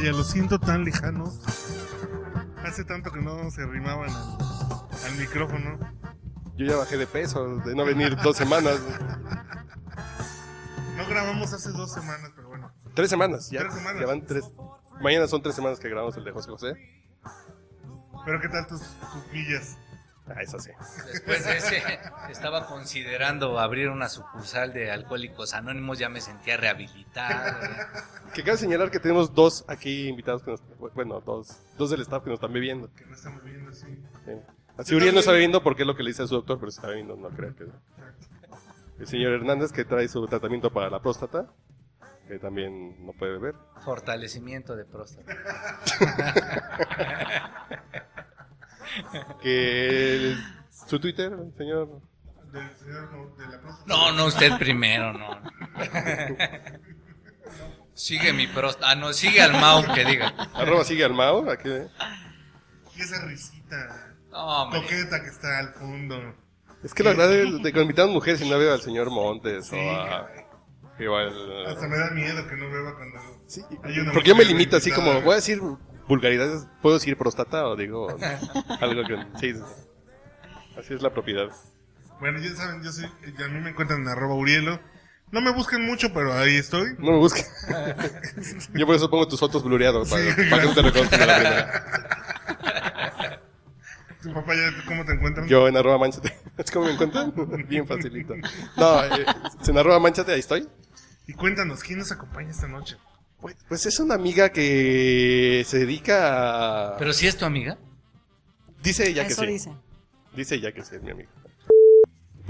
papaya, los siento tan lejanos. Hace tanto que no se arrimaban al, al micrófono. Yo ya bajé de peso, de no venir dos semanas. No grabamos hace dos semanas, pero bueno. Tres semanas, ya. Tres semanas. Ya van tres. Mañana son tres semanas que grabamos el de José José. Pero ¿qué tal tus, tus millas? Ah, eso sí. Después de ese, estaba considerando abrir una sucursal de Alcohólicos Anónimos, ya me sentía rehabilitado. Que cabe señalar que tenemos dos aquí invitados que nos, bueno, dos, dos del staff que nos están bebiendo. Que no estamos así. Sí. Así Uriel no está bebiendo porque es lo que le dice a su doctor, pero se está bebiendo, no creo que. El señor Hernández que trae su tratamiento para la próstata, que también no puede beber. Fortalecimiento de próstata. Que el- su Twitter, señor. Del señor no, de la próstata. No, no, usted primero, no. Sigue mi próstata. Ah, no, sigue al Mau que diga. Arroba sigue al Mao. Aquí, Y esa risita No, coqueta que está al fondo. es que la verdad, de, de cuando invitamos mujeres y no veo al señor Montes Sí, o a. o al- Hasta me da miedo que no beba cuando. Sí, hay una porque yo me limito así como, voy a decir vulgaridades, ¿puedo decir próstata o digo algo que... Sí. así es la propiedad. Bueno, ya saben, yo soy. A mí me encuentran en arroba Urielo. No me busquen mucho, pero ahí estoy. No me busques. yo por eso pongo tus fotos blureados, para, Sí, para que no te reconozcan la primera. Tu papá ya, ¿cómo te encuentran? Yo en arroba manchate. ¿Es como me encuentran? Bien facilito. No, eh, en arroba manchate, ahí estoy. Y cuéntanos, ¿quién nos acompaña esta noche? Pues, pues es una amiga que se dedica a... Pero si es tu amiga. dice ella que Eso sí. dice. Dice ella que sí, es mi amiga.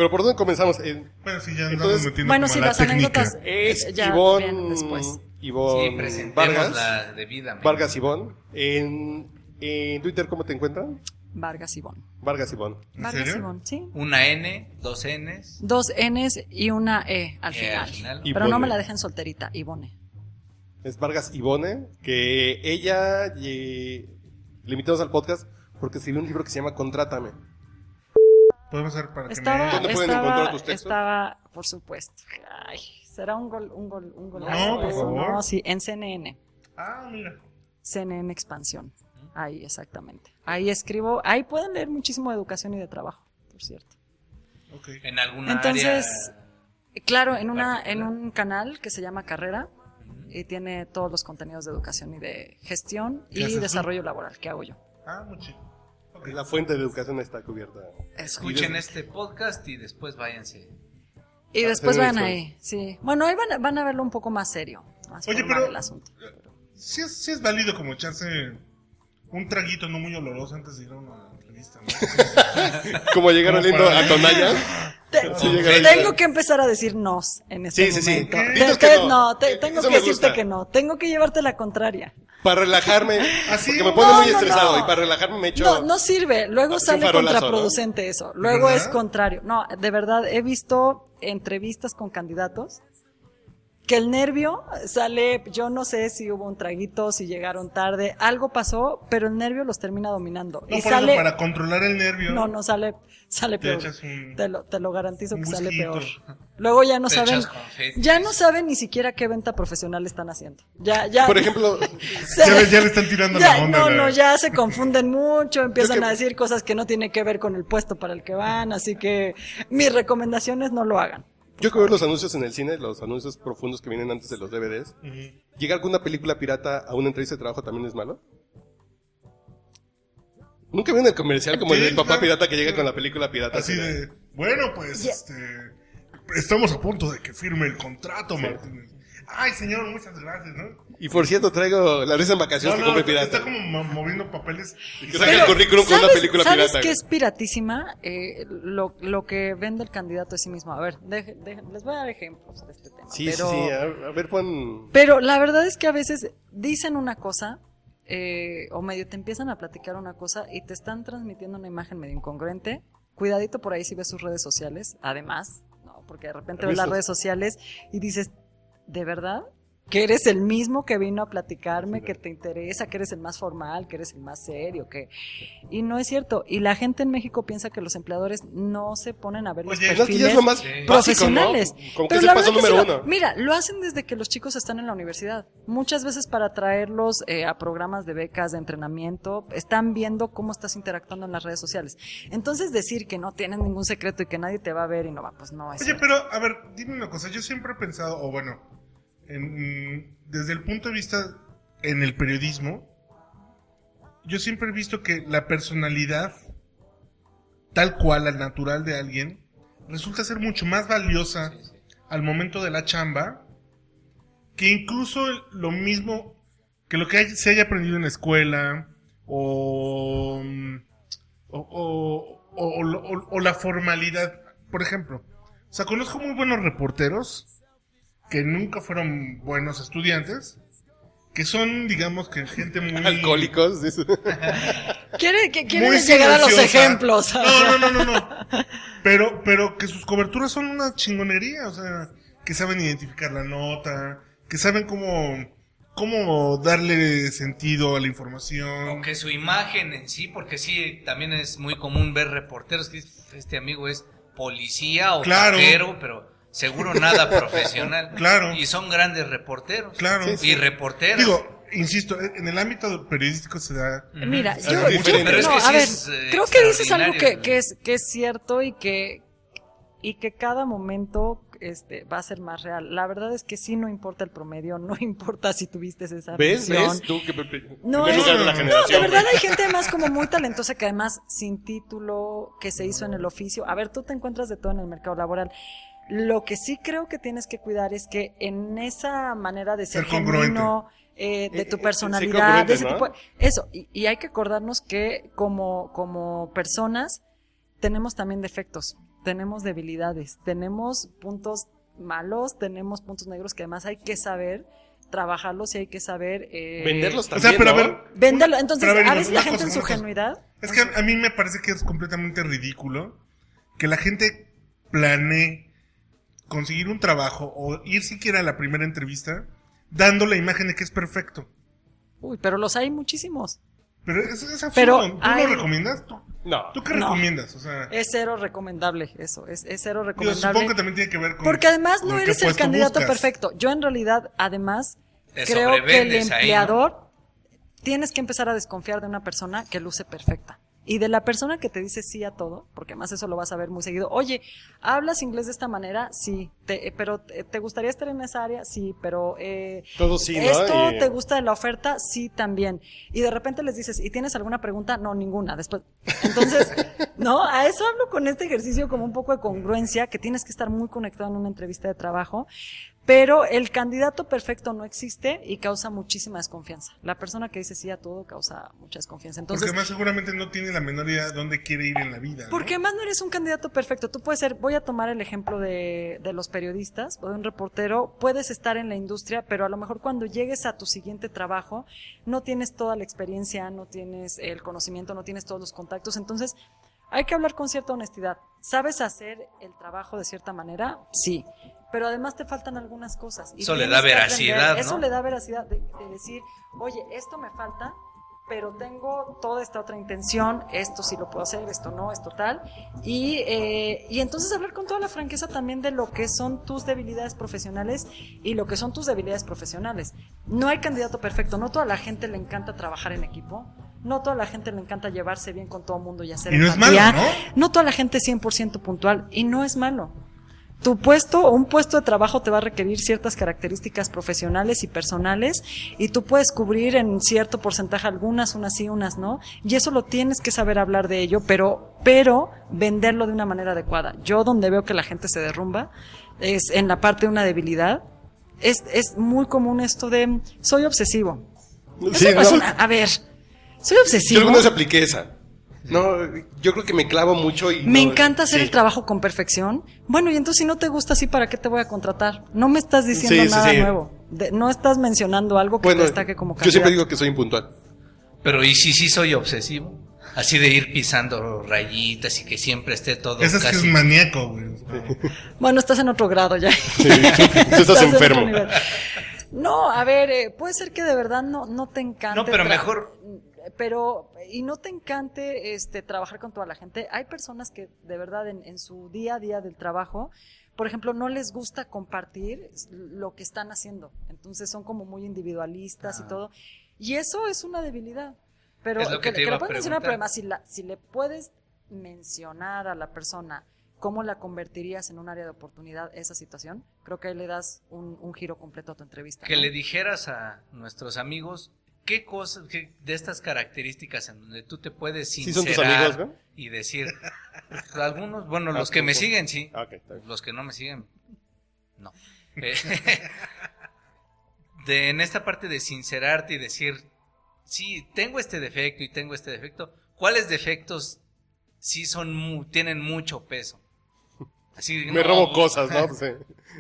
Pero ¿por dónde comenzamos? En- Bueno, sí, ya Entonces, metiendo Bueno, como sí, la las técnica. anécdotas es ya Ivonne, después. Ivonne Sí, Vargas. la debidamente. Vargas Ivonne. En, en Twitter, ¿cómo te encuentran? Vargas Ivón. Vargas Ivonne. ¿En Vargas serio? Ivón, sí. Una N, dos Ns. Dos N's y una E al E final. al final. Pero no Ivone. me la dejen solterita, Ivone. Es Vargas Ivone, que ella eh, le invitamos al podcast porque escribió un libro que se llama Contrátame. Podemos hacer para que Estaba, me... ¿Dónde pueden estaba, encontrar tus textos? estaba, por supuesto. Ay, será un gol, un gol, un golazo No, por eso, favor. No, sí, en CNN. Ah, mira. CNN Expansión. Ahí, exactamente. Ahí escribo, ahí pueden leer muchísimo de educación y de trabajo, por cierto. Ok. En alguna Entonces, área. Claro, en una, en un canal que se llama Carrera y tiene todos los contenidos de educación y de gestión ¿Qué y haces tú? desarrollo laboral que hago yo. Ah, muy La fuente de educación está cubierta. Escuchen este podcast y después váyanse. Y después van ahí, sí. Bueno, ahí van, a- van a verlo un poco más serio, más Oye, pero- el asunto. Sí es, sí es válido como echarse un traguito no muy oloroso antes de ir a una entrevista, ¿no? Como llegaron lindo a Tonaya. Te- Sí, tengo que empezar a decir nos en este Sí, sí, sí. momento. ¿Qué? Te- te- no. no, te- tengo Eso que decirte gusta. que no. Tengo que llevarte la contraria. Para relajarme, Así, porque me pone no, muy no, estresado no. y para relajarme me echo... No, no sirve. Luego sale contraproducente eso. Luego verdad? es contrario. No, de verdad, he visto entrevistas con candidatos que el nervio sale, yo no sé si hubo un traguito, si llegaron tarde, algo pasó, pero el nervio los termina dominando. No, y por sale, eso, para controlar el nervio. no, no sale, sale Te peor. echas un- Te lo, te lo garantizo un que sale peor. Luego ya no Te saben, ya no saben ni siquiera qué venta profesional están haciendo. Ya, ya. Por ejemplo, se- Ya le, ya le están tirando ya, la onda. no, la- no, ya se confunden mucho, empiezan que- a decir cosas que no tienen que ver con el puesto para el que van, así que mis recomendaciones no lo hagan. Yo que veo los anuncios en el cine, los anuncios profundos que vienen antes de los DVDs, Ujú. ¿llega alguna película pirata a una entrevista de trabajo también es malo? Nunca vi en el comercial como el del papá claro. pirata que llega con la película pirata. Así de, bueno, pues, este, estamos a punto de que firme el contrato, Martínez. Ay, señor, muchas gracias, ¿no? Y por cierto, traigo la risa en vacaciones No, que no, compré está, pirata. está como mo- moviendo papeles. Y que saca el currículum con una ¿sabes- película ¿sabes pirata. qué es piratísima? Eh, lo, lo que vende el candidato de sí mismo. A ver, deje- deje- les voy a dar ejemplos de este tema. Sí, pero, sí, sí. A, a ver, pon... Pero la verdad es que a veces dicen una cosa eh, o medio te empiezan a platicar una cosa y te están transmitiendo una imagen medio incongruente. Cuidadito por ahí si ves sus redes sociales, además, ¿no? porque de repente ves las redes sociales y dices, ¿de verdad? que eres el mismo que vino a platicarme, que te interesa, que eres el más formal, que eres el más serio, que y no es cierto. Y la gente en México piensa que los empleadores no se ponen a ver los No, que ya perfiles es lo más Sí. básico, ¿no? profesionales. Como que Pero es la el paso número uno. mira, lo hacen desde que los chicos están en la universidad. Muchas veces para traerlos eh, a programas de becas, de entrenamiento, están viendo cómo estás interactuando en las redes sociales. Entonces decir que no tienes ningún secreto y que nadie te va a ver y no va, pues no es. Oye, cierto. pero, a ver, dime una cosa. Yo siempre he pensado, o bueno, en- desde el punto de vista en el periodismo, yo siempre he visto que la personalidad, tal cual, al natural de alguien, resulta ser mucho más valiosa al momento de la chamba que incluso lo mismo que lo que hay- se haya aprendido en la escuela o, o, o- o- o- o la formalidad. Por ejemplo, o sea, conozco muy buenos reporteros que nunca fueron buenos estudiantes, que son, digamos, que gente muy... Alcohólicos. dice. Quiere, que, llegar a los ejemplos. No, no, no, no, no. Pero, pero que sus coberturas son una chingonería, o sea, que saben identificar la nota, que saben cómo, cómo darle sentido a la información. Aunque su imagen en sí, porque sí, también es muy común ver reporteros que dicen, este amigo es policía o Claro. pero seguro nada profesional. Claro. Y son grandes reporteros. Claro. Sí, sí. Y reporteras. Digo, insisto, en el ámbito periodístico se da... Mira, Es yo, yo-. Pero es no, que a sí ver, es, eh, creo que dices algo que, que es que es cierto y que y que cada momento este va a ser más real. La verdad es que sí no importa el promedio, no importa si tuviste esa ¿Ves? visión. ¿Ves? Tú que No, es- lugar de la no, generación. No, de verdad hay gente además como muy talentosa que además sin título, que se hizo en el oficio. A ver, tú te encuentras de todo en el mercado laboral. Lo que sí creo que tienes que cuidar es que en esa manera de ser, Ser genuino, eh, de Eh, tu eh, ser personalidad, de ese ¿no? tipo- eso, y, y hay que acordarnos que como, como personas tenemos también defectos, tenemos debilidades, tenemos puntos malos, tenemos puntos negros que además hay que saber trabajarlos y hay que saber eh, Venderlos O también, sea, pero a ¿no? ver... venderlo. Entonces, pero ver, a veces la gente cosa, en su genuidad Es que a, a mí me parece que es completamente ridículo que la gente planee conseguir un trabajo o ir siquiera a la primera entrevista dando la imagen de que es perfecto. Uy, pero los hay muchísimos. Pero es, es absurdo. Pero ¿Tú hay- lo recomiendas? ¿Tú, No. tú qué No. recomiendas? O sea, Es cero recomendable eso, es, es cero recomendable. supongo que también tiene que ver con... Porque además no eres el candidato buscas. perfecto. Yo en realidad, además, Te creo que el sobrevendes ahí, ¿no? empleador tienes que empezar a desconfiar de una persona que luce perfecta. Y de la persona que te dice sí a todo, porque además eso lo vas a ver muy seguido. Oye, ¿hablas inglés de esta manera? Sí. Te- eh, pero eh, ¿te gustaría estar en esa área? Sí. Pero eh, Todo sí, ¿no? ¿Esto Y- te gusta de la oferta? Sí, también. Y de repente les dices, ¿y tienes alguna pregunta? No, ninguna. Después, entonces, no, a eso hablo con este ejercicio como un poco de congruencia, que tienes que estar muy conectado en una entrevista de trabajo. Pero el candidato perfecto no existe y causa muchísima desconfianza. La persona que dice sí a todo causa mucha desconfianza. Porque Entonces, además seguramente no tiene la menor idea de dónde quiere ir en la vida. ¿no? porque además no eres un candidato perfecto. Tú puedes ser, voy a tomar el ejemplo de, de los periodistas o de un reportero, puedes estar en la industria, pero a lo mejor cuando llegues a tu siguiente trabajo, no tienes toda la experiencia, no tienes el conocimiento, no tienes todos los contactos. Entonces, hay que hablar con cierta honestidad. ¿Sabes hacer el trabajo de cierta manera? Sí. Pero además te faltan algunas cosas. y Eso le da veracidad. Eso ¿no? le da veracidad de, de decir, oye, esto me falta, pero tengo toda esta otra intención, esto sí lo puedo hacer, esto no, esto tal. Y, eh, y entonces hablar con toda la franqueza también de lo que son tus debilidades profesionales y lo que son tus debilidades profesionales. No hay candidato perfecto, no toda la gente le encanta trabajar en equipo. No toda la gente le encanta llevarse bien con todo el mundo y hacer Y no es malo, No toda la gente es 100% puntual y no es malo. Tu puesto o un puesto de trabajo te va a requerir ciertas características profesionales y personales y tú puedes cubrir en cierto porcentaje algunas, unas sí, unas no, y eso lo tienes que saber hablar de ello, pero pero venderlo de una manera adecuada. Yo donde veo que la gente se derrumba es en la parte de una debilidad. Es, es muy común esto de soy obsesivo. Sí, no una- a ver, soy Yo obsesivo. alguna vez apliqué esa. No, yo creo que me clavo mucho y... Me no- encanta hacer sí. el trabajo con perfección. Bueno, y entonces si no te gusta así, ¿para qué te voy a contratar? No me estás diciendo Sí, nada sí. nuevo. De- no estás mencionando algo que Bueno, te destaque como yo candidato. siempre digo que soy impuntual. Pero y si sí soy obsesivo, así de ir pisando rayitas y que siempre esté todo Ese es que es casi maníaco, güey. Bueno, estás en otro grado ya. Sí, tú estás enfermo. No, a ver, eh, puede ser que de verdad no, no te encante. No, pero tra- mejor- Pero, y no te encante este trabajar con toda la gente. Hay personas que de verdad en, en su día a día del trabajo, por ejemplo, no les gusta compartir lo que están haciendo. Entonces son como muy individualistas y todo. Y eso es una debilidad. Pero Es lo que te le puedes mencionar, pero además si, la, si le puedes mencionar a la persona cómo la convertirías en un área de oportunidad esa situación, creo que ahí le das un, un giro completo a tu entrevista. Que ¿no? le dijeras a nuestros amigos qué cosas, qué- de estas características en donde tú te puedes ¿Sí sincerar son tus amigos, y decir, algunos, bueno, Ah, los que me siguen, sí. Ah, ok, está bien. Los que no me siguen, no. Eh, de, en esta parte de sincerarte y decir, sí, tengo este defecto y tengo este defecto, ¿cuáles defectos sí son mu- tienen mucho peso? Así, Me no, robo cosas, ¿no? Sí,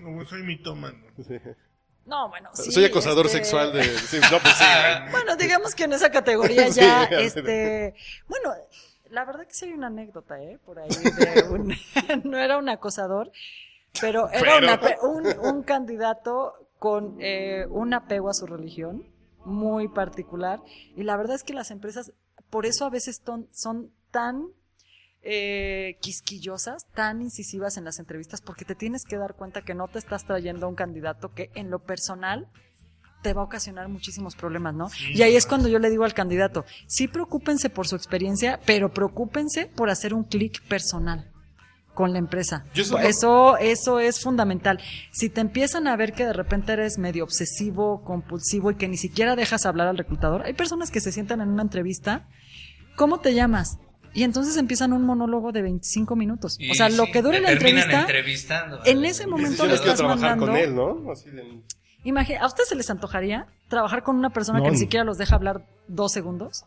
No, soy mitómano. sí. No, bueno, sí, Soy acosador este, sexual de... sí, no, pues sí. Bueno, digamos que en esa categoría ya, este, bueno, la verdad que sí hay una anécdota, ¿eh? Por ahí de un, no era un acosador, pero era Pero. una pe- un, un candidato con eh, un apego a su religión muy particular y la verdad es que las empresas por eso a veces ton- son tan eh, quisquillosas, tan incisivas en las entrevistas, porque te tienes que dar cuenta que no te estás trayendo a un candidato que en lo personal te va a ocasionar muchísimos problemas, ¿no? Sí, y ahí es cuando yo le digo al candidato, sí preocúpense por su experiencia, pero preocúpense por hacer un clic personal con la empresa. Eso eso, es fundamental. Si te empiezan a ver que de repente eres medio obsesivo, compulsivo y que ni siquiera dejas hablar al reclutador, hay personas que se sientan en una entrevista, ¿cómo te llamas? Y entonces empiezan un monólogo de 25 minutos. Y o sea, lo que dure la entrevista, entrevistando. en ese momento le estás trabajar con mandando- él, ¿no? Así de... ¿A usted se les antojaría trabajar con una persona No, que ni siquiera los deja hablar dos segundos?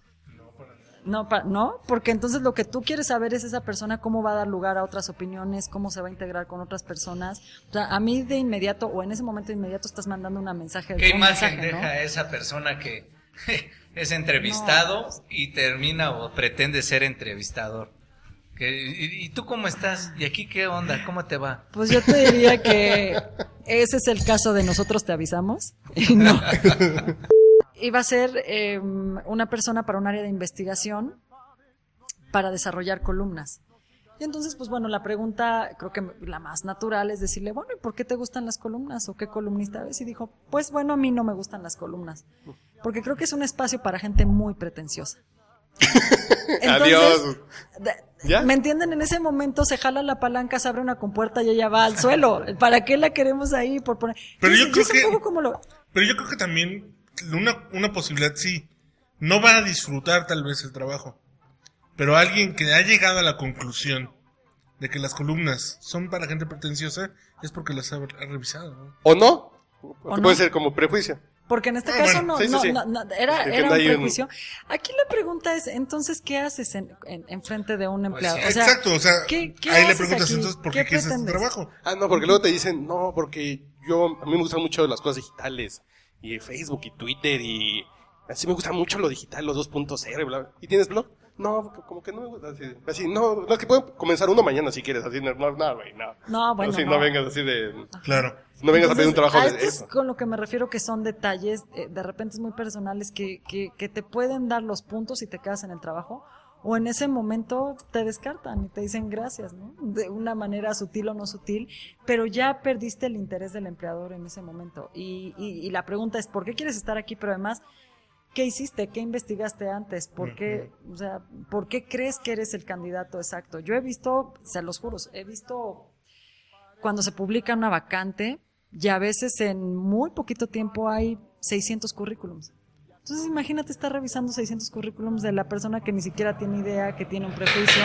No, pa- no, porque entonces lo que tú quieres saber es esa persona cómo va a dar lugar a otras opiniones, cómo se va a integrar con otras personas. O sea, a mí de inmediato o en ese momento de inmediato estás mandando una mensaje. ¿Qué un imagen mensaje, ¿no? deja esa persona que es entrevistado y termina o pretende ser entrevistador? Y, y tú cómo estás? ¿Y aquí qué onda? ¿Cómo te va? Pues yo te diría que ese es el caso de nosotros te avisamos. Y no. Iba a ser eh, una persona para un área de investigación para desarrollar columnas. Y entonces, pues bueno, la pregunta, creo que la más natural es decirle, bueno, ¿y por qué te gustan las columnas? ¿O qué columnista ves? Y dijo, pues bueno, a mí no me gustan las columnas. Porque creo que es un espacio para gente muy pretenciosa. Adiós. ¿Ya? ¿Me entienden? En ese momento se jala la palanca, se abre una compuerta y ella va al suelo. ¿Para qué la queremos ahí? Por poner... Pero yo creo es un que- poco como lo... Pero yo creo que también una, una posibilidad sí. No va a disfrutar tal vez el trabajo. Pero alguien que ha llegado a la conclusión de que las columnas son para gente pretenciosa es porque las ha, ha revisado. ¿no? ¿O no? No? puede ser como prejuicio. Porque en este Ah, caso bueno, no, sí, no, sí. no, no, era, era un prejuicio. Aquí la pregunta es, entonces, ¿qué haces en, en, en frente de un empleado? sí. o sea, Exacto, o sea, ¿qué- qué ahí le haces preguntas aquí? entonces por ¿Qué trabajo. Ah, no, porque luego te dicen, no, porque yo, a mí me gustan mucho las cosas digitales. Y Facebook y Twitter y... Así me gusta mucho lo digital, los 2.0 y bla, bla. ¿Y tienes blog? No, porque como que no me gusta. Así, así, no, no, es que pueden comenzar uno mañana si quieres. Así, no, no, güey, no. No, bueno, Así, no. no vengas así de... Claro. No vengas a pedir un trabajo a de esto es eso. con lo que me refiero que son detalles, eh, de repente es muy personales, que, que, que te pueden dar los puntos y te quedas en el trabajo, o en ese momento te descartan y te dicen gracias, ¿no? De una manera sutil o no sutil, pero ya perdiste el interés del empleador en ese momento. Y, y, y la pregunta es, ¿por qué quieres estar aquí? Pero además, ¿qué hiciste? ¿Qué investigaste antes? ¿Por qué, o sea, ¿por qué crees que eres el candidato exacto? Yo he visto, se los juro, he visto cuando se publica una vacante y a veces en muy poquito tiempo hay 600 currículums. Entonces imagínate estar revisando 600 currículums de la persona que ni siquiera tiene idea, que tiene un prejuicio,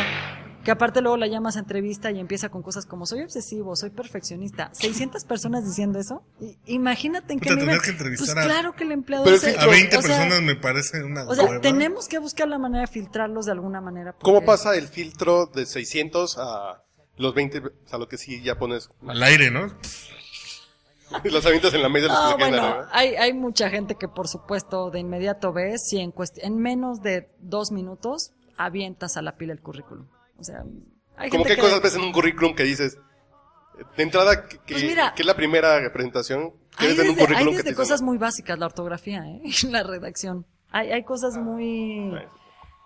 que aparte luego la llamas a entrevista y empieza con cosas como soy obsesivo, soy perfeccionista. 600 personas diciendo eso. Imagínate en qué nivel. que pues a- claro que el empleador Pero el se- A 20 o sea, personas me parece una O sea, hueva. tenemos que buscar la manera de filtrarlos de alguna manera. ¿Cómo pasa el filtro de 600 a los 20, a lo que sí ya pones Al aire, ¿no? las avientas en la mesa? los No, que se quedan bueno, hay, hay mucha gente que por supuesto de inmediato ves si en, en menos de dos minutos avientas a la pila el currículum. O sea, hay ¿Cómo gente qué que... cosas ves en un currículum que dices, De entrada, que, Pues mira. que es la primera presentación, que Hay un desde, hay currículum que desde te cosas dicen, muy básicas, la ortografía, ¿eh? la redacción. Hay, hay cosas muy, Right.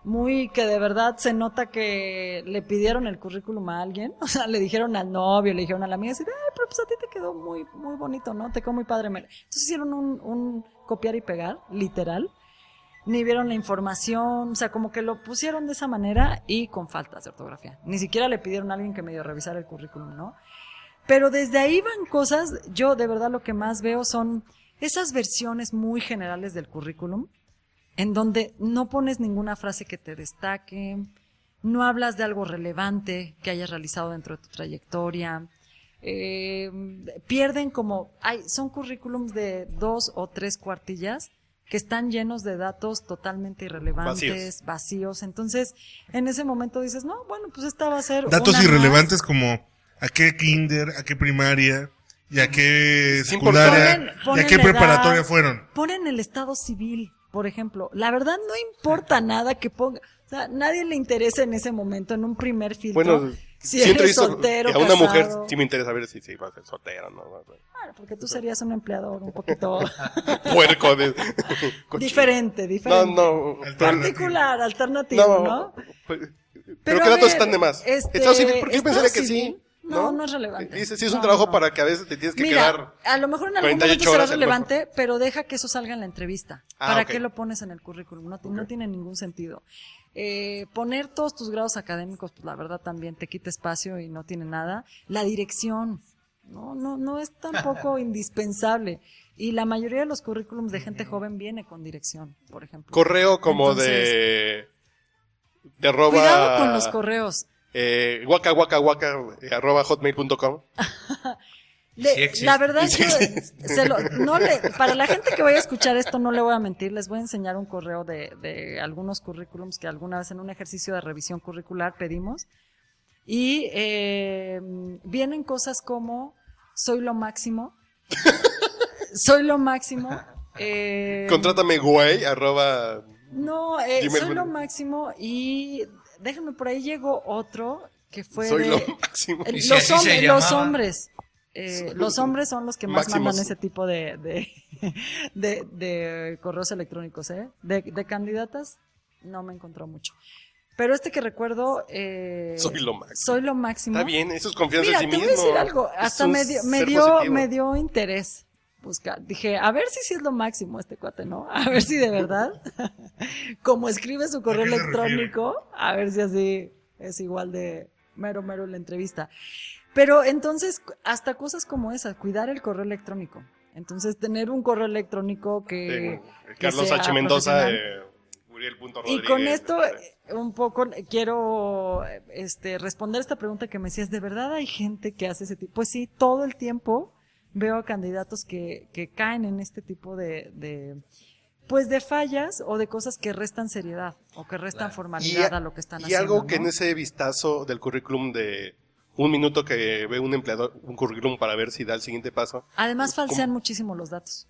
muy que de verdad se nota que le pidieron el currículum a alguien, o sea, le dijeron al novio, le dijeron a la amiga, así, "Ay, pero pues a ti te quedó muy, muy bonito, ¿no? Te quedó muy padre. Entonces hicieron un, un copiar y pegar, literal, ni vieron la información, o sea, como que lo pusieron de esa manera y con faltas de ortografía. Ni siquiera le pidieron a alguien que medio revisara el currículum, ¿no? Pero desde ahí van cosas, yo de verdad lo que más veo son esas versiones muy generales del currículum, en donde no pones ninguna frase que te destaque, no hablas de algo relevante que hayas realizado dentro de tu trayectoria, eh, pierden como, hay, son currículums de dos o tres cuartillas que están llenos de datos totalmente irrelevantes, Vacíos. vacíos. Entonces, en ese momento dices, no, bueno, pues esta va a ser... Datos una más. irrelevantes como a qué kinder, a qué primaria y a qué secundaria ponen- y a ponen qué preparatoria edad. fueron. Ponen el estado civil, por ejemplo. La verdad no importa nada que ponga. O sea, nadie le interesa en ese momento, en un primer filtro. Bueno, si he eres soltero, y a una mujer casado. sí me interesa ver si se va a ser soltera, ¿no? Claro, porque tú serías un empleador un poquito Puerco de... cochino. diferente, No, diferente. no. Particular, alternativo, ¿no? No, pues, pero, Pero ¿qué a datos ver, están de más? este, Estado civil, porque yo estado pensaría que civil, sí. no, no es relevante. Dice, sí, es un No, trabajo no. para que a veces te tienes que Mira, quedar. a lo mejor en algún 48 momento será relevante, pero deja que eso salga en la entrevista. Ah, ¿Para ok. qué lo pones en el currículum? No, ti- no tiene ningún sentido. Eh, poner todos tus grados académicos, pues la verdad también te quita espacio y no tiene nada. La dirección, no, no, no es tampoco indispensable. Y la mayoría de los currículums de gente joven viene con dirección, por ejemplo. Correo como Entonces, de. De arroba. Cuidado con los correos. Eh, waka waka waka arroba hotmail.com. Le- Sí la verdad, Sí yo, se lo- no le, para la gente que vaya a escuchar esto, no le voy a mentir, les voy a enseñar un correo de, de algunos currículums que alguna vez en un ejercicio de revisión curricular pedimos. Y eh, vienen cosas como, soy lo máximo, soy lo máximo. eh, Contrátame güey arroba. no, eh, soy lo máximo y déjame, por ahí llegó otro que fue Soy de... lo máximo. Eh, ¿Y si los, hombres. Eh, los hombres son los que más Máximos. mandan ese tipo de, de, de, de correos electrónicos, ¿eh? De, de candidatas, no me encontró mucho. Pero este que recuerdo, eh, Soy lo máximo. soy lo máximo. Está bien, eso es confianza Mira, en sí te voy mismo. a decir algo, hasta me dio, me dio, positivo. me dio interés buscar. Dije, a ver si sí es lo máximo este cuate, ¿no? A ver si de verdad, como escribe su correo ¿A qué se electrónico, a ver si así es igual de mero, mero la entrevista. Pero entonces, hasta cosas como esas, cuidar el correo electrónico. Entonces, tener un correo electrónico que... Sí, que Carlos sea H. Mendoza, eh, Uriel Punto Y con esto, eh, un poco quiero este, responder esta pregunta que me decías, ¿de verdad hay gente que hace ese tipo? Pues sí, todo el tiempo veo a candidatos que, que caen en este tipo de, de, pues de fallas o de cosas que restan seriedad o que restan Claro. formalidad a, lo que están y haciendo. algo que ¿no? en ese vistazo del currículum de un minuto que ve un empleador, un currículum para ver si da el siguiente paso, Además ¿Cómo? falsean muchísimo los datos.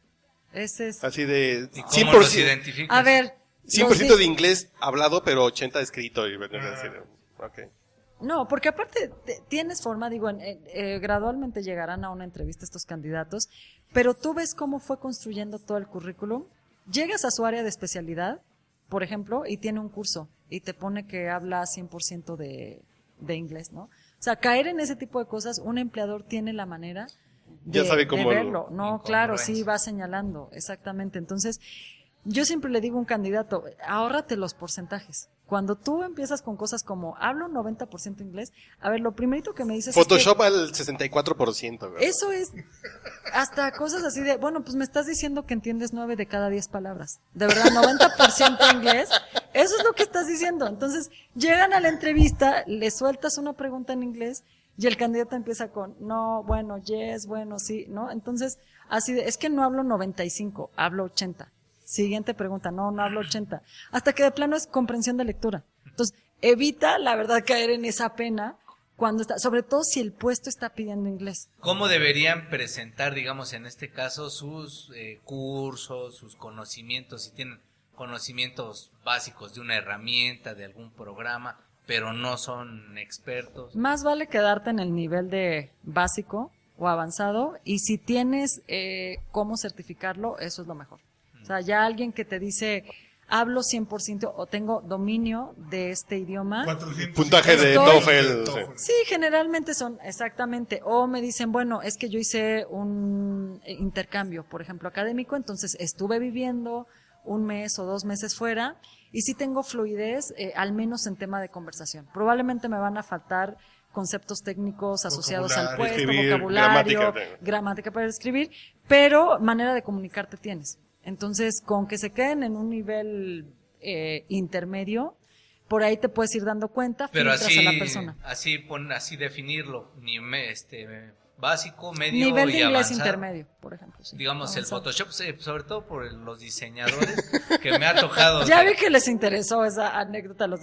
Ese es... así de ¿Y cómo los 100%, identificas? A ver... los 100% di- de inglés hablado, pero 80 escrito. Y, así de- ok. No, porque aparte te- tienes forma, digo, eh, gradualmente llegarán a una entrevista estos candidatos, pero tú ves cómo fue construyendo todo el currículum. Llegas a su área de especialidad, por ejemplo, y tiene un curso y te pone que habla 100% de, de inglés, ¿no? O sea, caer en ese tipo de cosas, un empleador tiene la manera de, Ya sabe cómo lo- verlo. No, claro, sí, va señalando, exactamente. Entonces, yo siempre le digo a un candidato, ahórrate los porcentajes. Cuando tú empiezas con cosas como, hablo 90% inglés, a ver, lo primerito que me dices es que Photoshop al 64%. ¿verdad? eso es hasta cosas así de, bueno, pues me estás diciendo que entiendes 9 de cada 10 palabras. De verdad, 90% inglés. Eso es lo que estás diciendo. Entonces, llegan a la entrevista, le sueltas una pregunta en inglés y el candidato empieza con, no, bueno, yes, bueno, sí, ¿no? Entonces, así de, es que no hablo 95, hablo 80. Siguiente pregunta, no, no hablo 80. Hasta que de plano es comprensión de lectura. Entonces, evita, la verdad, caer en esa pena cuando está, sobre todo si el puesto está pidiendo inglés. ¿Cómo deberían presentar, digamos, en este caso, sus eh, cursos, sus conocimientos, si tienen conocimientos básicos de una herramienta, de algún programa, pero no son expertos. Más vale quedarte en el nivel de básico o avanzado y si tienes eh, cómo certificarlo, eso es lo mejor. O sea, ya alguien que te dice, hablo 100% o tengo dominio de este idioma. 400 Puntaje de Estoy- TOEFL. sí. Generalmente son exactamente. O me dicen, bueno, es que yo hice un intercambio, por ejemplo, académico, entonces estuve viviendo un mes o dos meses fuera y sí tengo fluidez, eh, al menos en tema de conversación. Probablemente me van a faltar conceptos técnicos asociados al puesto, Escribir, vocabulario, gramática, gramática para escribir, pero manera de comunicarte tienes. Entonces, con que se queden en un nivel eh, intermedio, por ahí te puedes ir dando cuenta, Pero así, a la persona. así, pon, así definirlo, ni me- este, básico, medio Nivel de y inglés avanzado. intermedio, por ejemplo. sí. Digamos el. Photoshop, sobre todo por los diseñadores que me ha tocado. Ya vi que les interesó esa anécdota, los.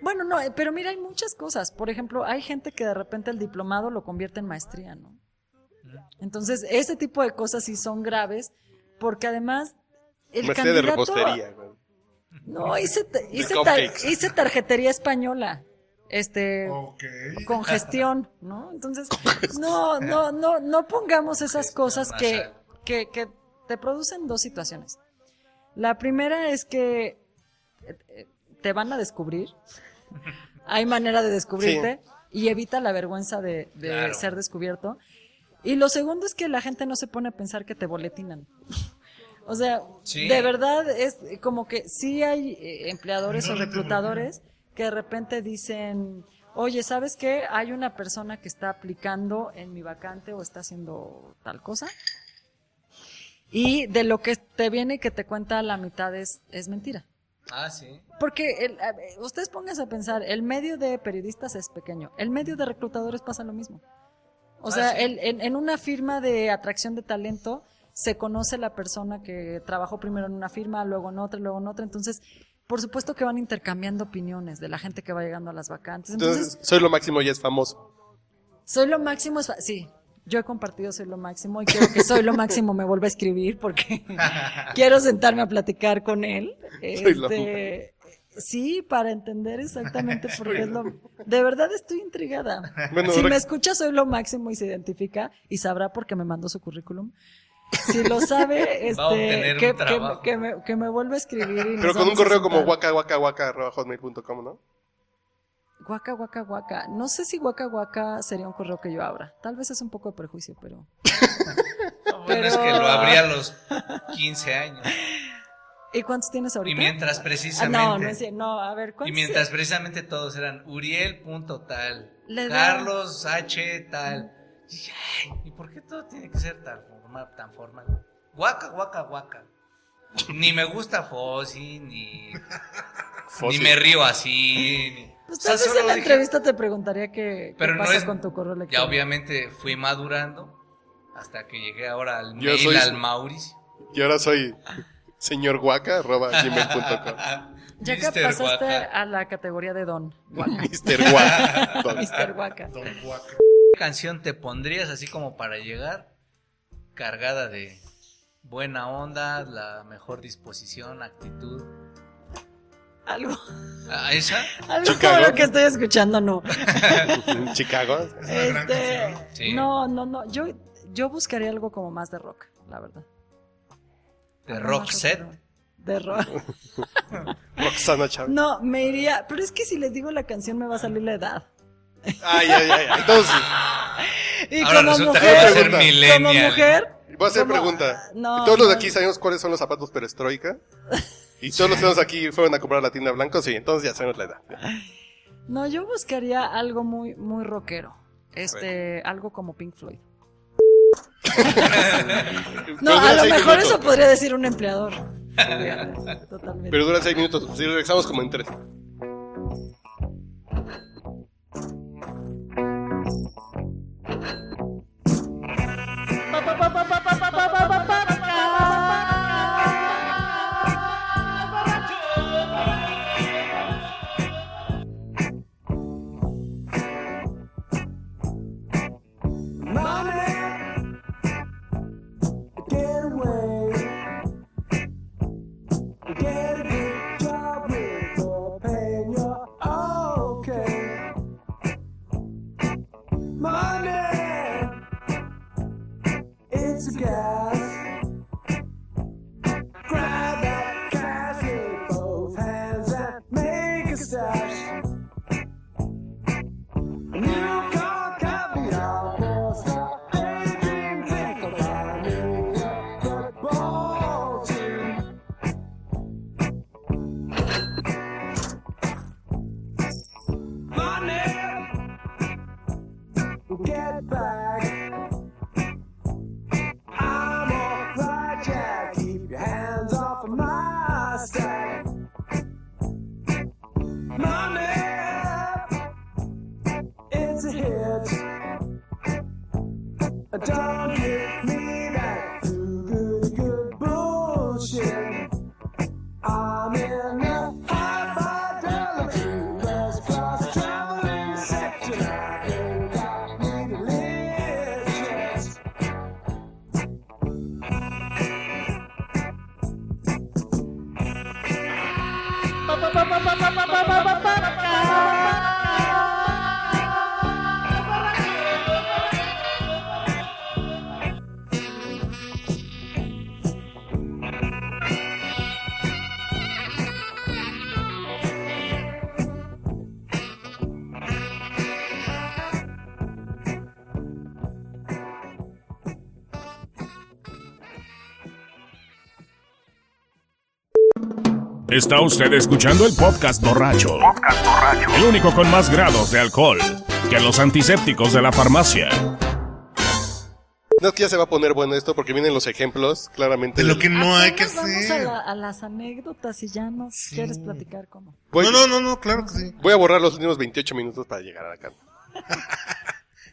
Bueno, no, pero mira, hay muchas cosas. Por ejemplo, hay gente que de repente el diplomado lo convierte en maestría, ¿no? Entonces, ese tipo de cosas sí son graves, porque además el Maestría de candidato... repostería. güey. No, hice, hice, cupcakes. tar- hice tarjetería española. Este, Ok. con gestión, ¿no? Entonces, no, no, no, no pongamos esas cosas que, que, que te producen dos situaciones. La primera es que eh, te van a descubrir. Hay manera de descubrirte y evita la vergüenza de, de Claro. ser descubierto. Y lo segundo es que la gente no se pone a pensar que te boletinan. O sea, Sí. de verdad es como que sí hay eh, empleadores o ¿Dónde te reclutadores que de repente dicen, oye, ¿sabes qué? Hay una persona que está aplicando en mi vacante o está haciendo tal cosa. Y de lo que te viene y que te cuenta la mitad es, es mentira. Ah, sí. Porque el- ustedes pónganse a pensar, el medio de periodistas es pequeño, el medio de reclutadores pasa lo mismo. O Ah, sea, sí. el- en, en una firma de atracción de talento se conoce la persona que trabajó primero en una firma, luego en otra, luego en otra. Entonces, por supuesto que van intercambiando opiniones de la gente que va llegando a las vacantes. Entonces, Entonces, soy lo máximo y es famoso. soy lo máximo, es fa- sí. Yo he compartido Soy lo máximo y quiero que Soy lo máximo me vuelva a escribir porque quiero sentarme a platicar con él. Soy lo Este, sí, para entender exactamente por qué es lo... De verdad estoy intrigada. Bueno, si me escucha Soy lo máximo y se identifica y sabrá por qué me mandó su currículum. Si lo sabe, este, que, que, trabajo. que me, que me vuelva a escribir. y Pero con un correo como guaca, guaca, guaca, hotmail.com, ¿no? Guaca, guaca, guaca. No sé si guaca, guaca sería un correo que yo abra. Tal vez es un poco de prejuicio, pero... Bueno, es que lo abrí a los 15 años. ¿Y cuántos tienes ahorita? Y mientras Ah, precisamente. no, no es cierto. No, a ver, y ¿cuántos? mientras precisamente todos eran Uriel punto tal, Le da- Carlos H tal. Y dije, "Ay, ¿y por qué todo tiene que ser tan formal? Tan formal? Guaca, guaca, guaca. Ni me gusta Fossi, ni, Fossi. ni me río así. ni- Pues o sea, tal vez en la dije- entrevista te preguntaría qué, qué Pero no pasa es- con tu correo Ya electrónico. obviamente fui madurando hasta que llegué ahora al Yo mail soy- al Mauricio. Y ahora soy señor guaca, arroba gmail.com. Ya que pasaste Guaca. a la categoría de Don. Guaca. Mr. Guaca. Mr. Guaca. Don Guaca. ¿Qué canción te pondrías así como para llegar cargada de buena onda, la mejor disposición, actitud? Algo, ¿A esa? algo Chicago. como lo que estoy escuchando, no. En Chicago. Es Este. Sí. No, no, no. Yo, yo buscaría algo como más de rock, la verdad. De Algo rock set. De rock. Roxana Chávez. No, me iría. Pero es que si les digo la canción me va a salir la edad. Ay, ay, ay. Entonces, Y Ahora como resulta mujer, que va a ser como mujer. voy a hacer como- pregunta. No, Todos los de aquí sabemos cuáles son los zapatos perestroika. Y todos los que estamos aquí fueron a comprar a la tienda blanco, sí, entonces ya sabemos la edad. No, yo buscaría algo muy, muy rockero. Este, algo como Pink Floyd. No, a lo mejor minutos. eso podría decir un empleador. Totalmente. Pero duran seis minutos. Si regresamos como en tres. Está usted escuchando el podcast borracho. El único con más grados de alcohol que los antisépticos de la farmacia. No es que ya se va a poner bueno esto porque vienen los ejemplos, claramente. De lo que no hay que vamos a, hacer. la- a las anécdotas y ya nos Sí. quieres platicar cómo. Voy, No, no, no, no, claro que sí. voy a borrar los últimos 28 minutos para llegar acá.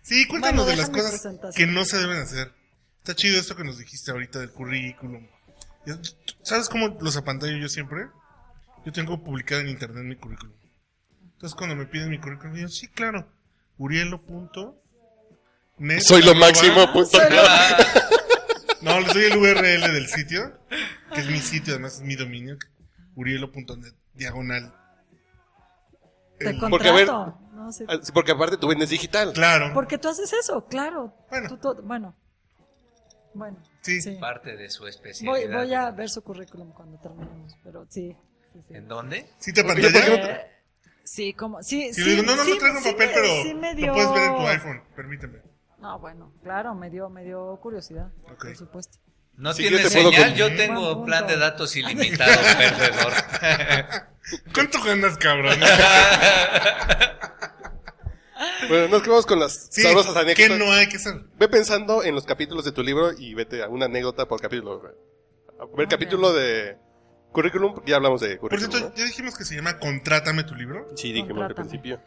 Sí, cuéntanos Bueno, de las cosas que no se deben hacer. Está chido esto que nos dijiste ahorita del currículum. ¿Sabes cómo los apantallo yo siempre? Yo tengo publicado en internet mi currículum. Entonces cuando me piden mi currículum, digo, sí, claro. Urielo.net. Soy lo máximo. punto. No, les doy el URL del sitio, que es mi sitio, además es mi dominio. Urielo.net, diagonal. Te El- Porque, a ver- contrato. No, sí. Sí, Porque aparte tú vendes digital. Claro. Porque tú haces eso, claro. Bueno. Tú bueno. Bueno. Sí. Parte de su Voy, especialidad. voy a ver su currículum cuando terminemos, pero sí. Sí, sí. ¿En dónde? ¿Sí te Oye, ¿por qué te- Eh, sí, como, sí, sí. digo, no, no, sí, no traigo un sí papel, me- pero sí me lo dio- puedes ver en tu iPhone, permíteme. No, bueno, claro, me dio, me dio curiosidad, por supuesto. No Sí, tiene yo señal, yo Buen tengo punto. plan de datos ilimitado, perdedor. ¿Cuánto ganas, cabrón? Bueno, nos quedamos con las Sí, sabrosas ¿qué anécdotas. no hay que hacer? Ve pensando en los capítulos de tu libro y vete a una anécdota por capítulo. A ver, capítulo de currículum, porque ya hablamos de Por currículum. cierto, ¿no? ya dijimos que se llama Contrátame tu libro. Sí, dijimos al Contrátame. principio.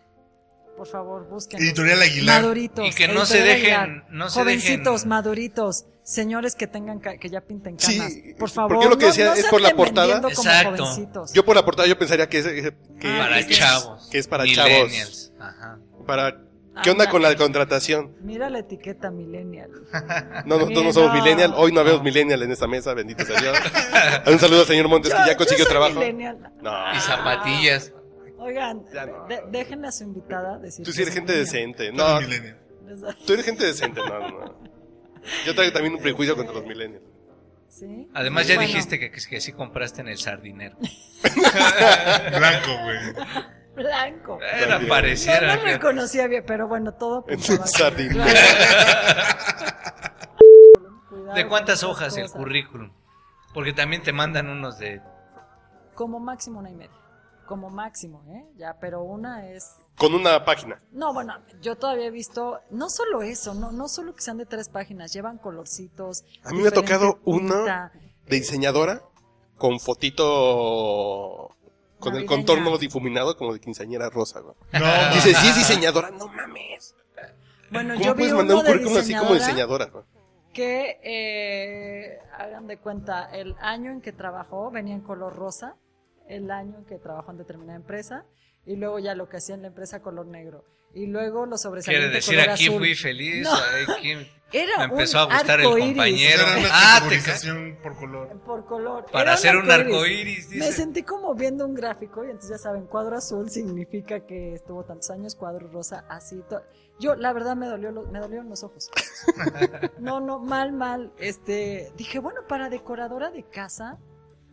Por favor, busquen. Editorial Aguilar. Maduritos. Y que no se Editorial dejen- Aguilar. no se Jovencitos, dejen- maduritos, señores que tengan ca- que ya pinten Sí, canas. por porque favor, lo que no- decía no es se por la anden portada. vendiendo como Exacto. jovencitos. Yo por la portada yo pensaría que es, que, para que- chavos. que es para millennials. Ajá. para ¿Qué onda Ándale. con la contratación? Mira la etiqueta millennial. No, nosotros no somos millennial, hoy no habemos millennial en esta mesa, bendito sea Dios. Un saludo al señor Montes que ya yo consiguió soy trabajo. millennial. No, Y zapatillas. Oigan, Ya no. de- déjenle a su invitada decir. tú sí eres gente millennial. decente. No, tú eres gente decente, no, no. Yo traigo también un prejuicio contra los millennials. ¿Sí? Además ya Bueno, dijiste que, que sí compraste en el sardinero. Blanco, güey. Blanco. Era También. No, pareciera. no reconocía bien, pero bueno, todo. Cuidado ¿De cuántas hojas el currículum? Porque también te mandan unos de... Como máximo una y media. Como máximo, ¿eh? Ya, pero una es... Con una página. No, bueno, yo todavía he visto, no solo eso, no, no solo que sean de tres páginas, llevan colorcitos. A mí me ha tocado una de diseñadora con fotito con el contorno difuminado como de quinceañera rosa. güey. No, Dice, sí es diseñadora, no mames. Bueno, ¿Cómo yo vi puedes mandar un currículum así como diseñadora diseñadora? güey? que, eh, hagan de cuenta, el año en que trabajó venía en color rosa, el año en que trabajó en determinada empresa, y luego ya lo que hacía en la empresa color negro. Y luego los Quiere sobresalientes decir, color aquí azul. fui feliz. No. aquí Era me empezó un a gustar el arco iris. compañero. Era una Ah, te por color. Por color. Para Era hacer un arcoíris. arcoíris, dice. Me sentí como viendo un gráfico y entonces ya saben, cuadro azul significa que estuvo tantos años, cuadro rosa así. Yo la verdad me dolió lo- me dolieron los ojos. No, no, mal, mal. Este, dije, bueno, para decoradora de casa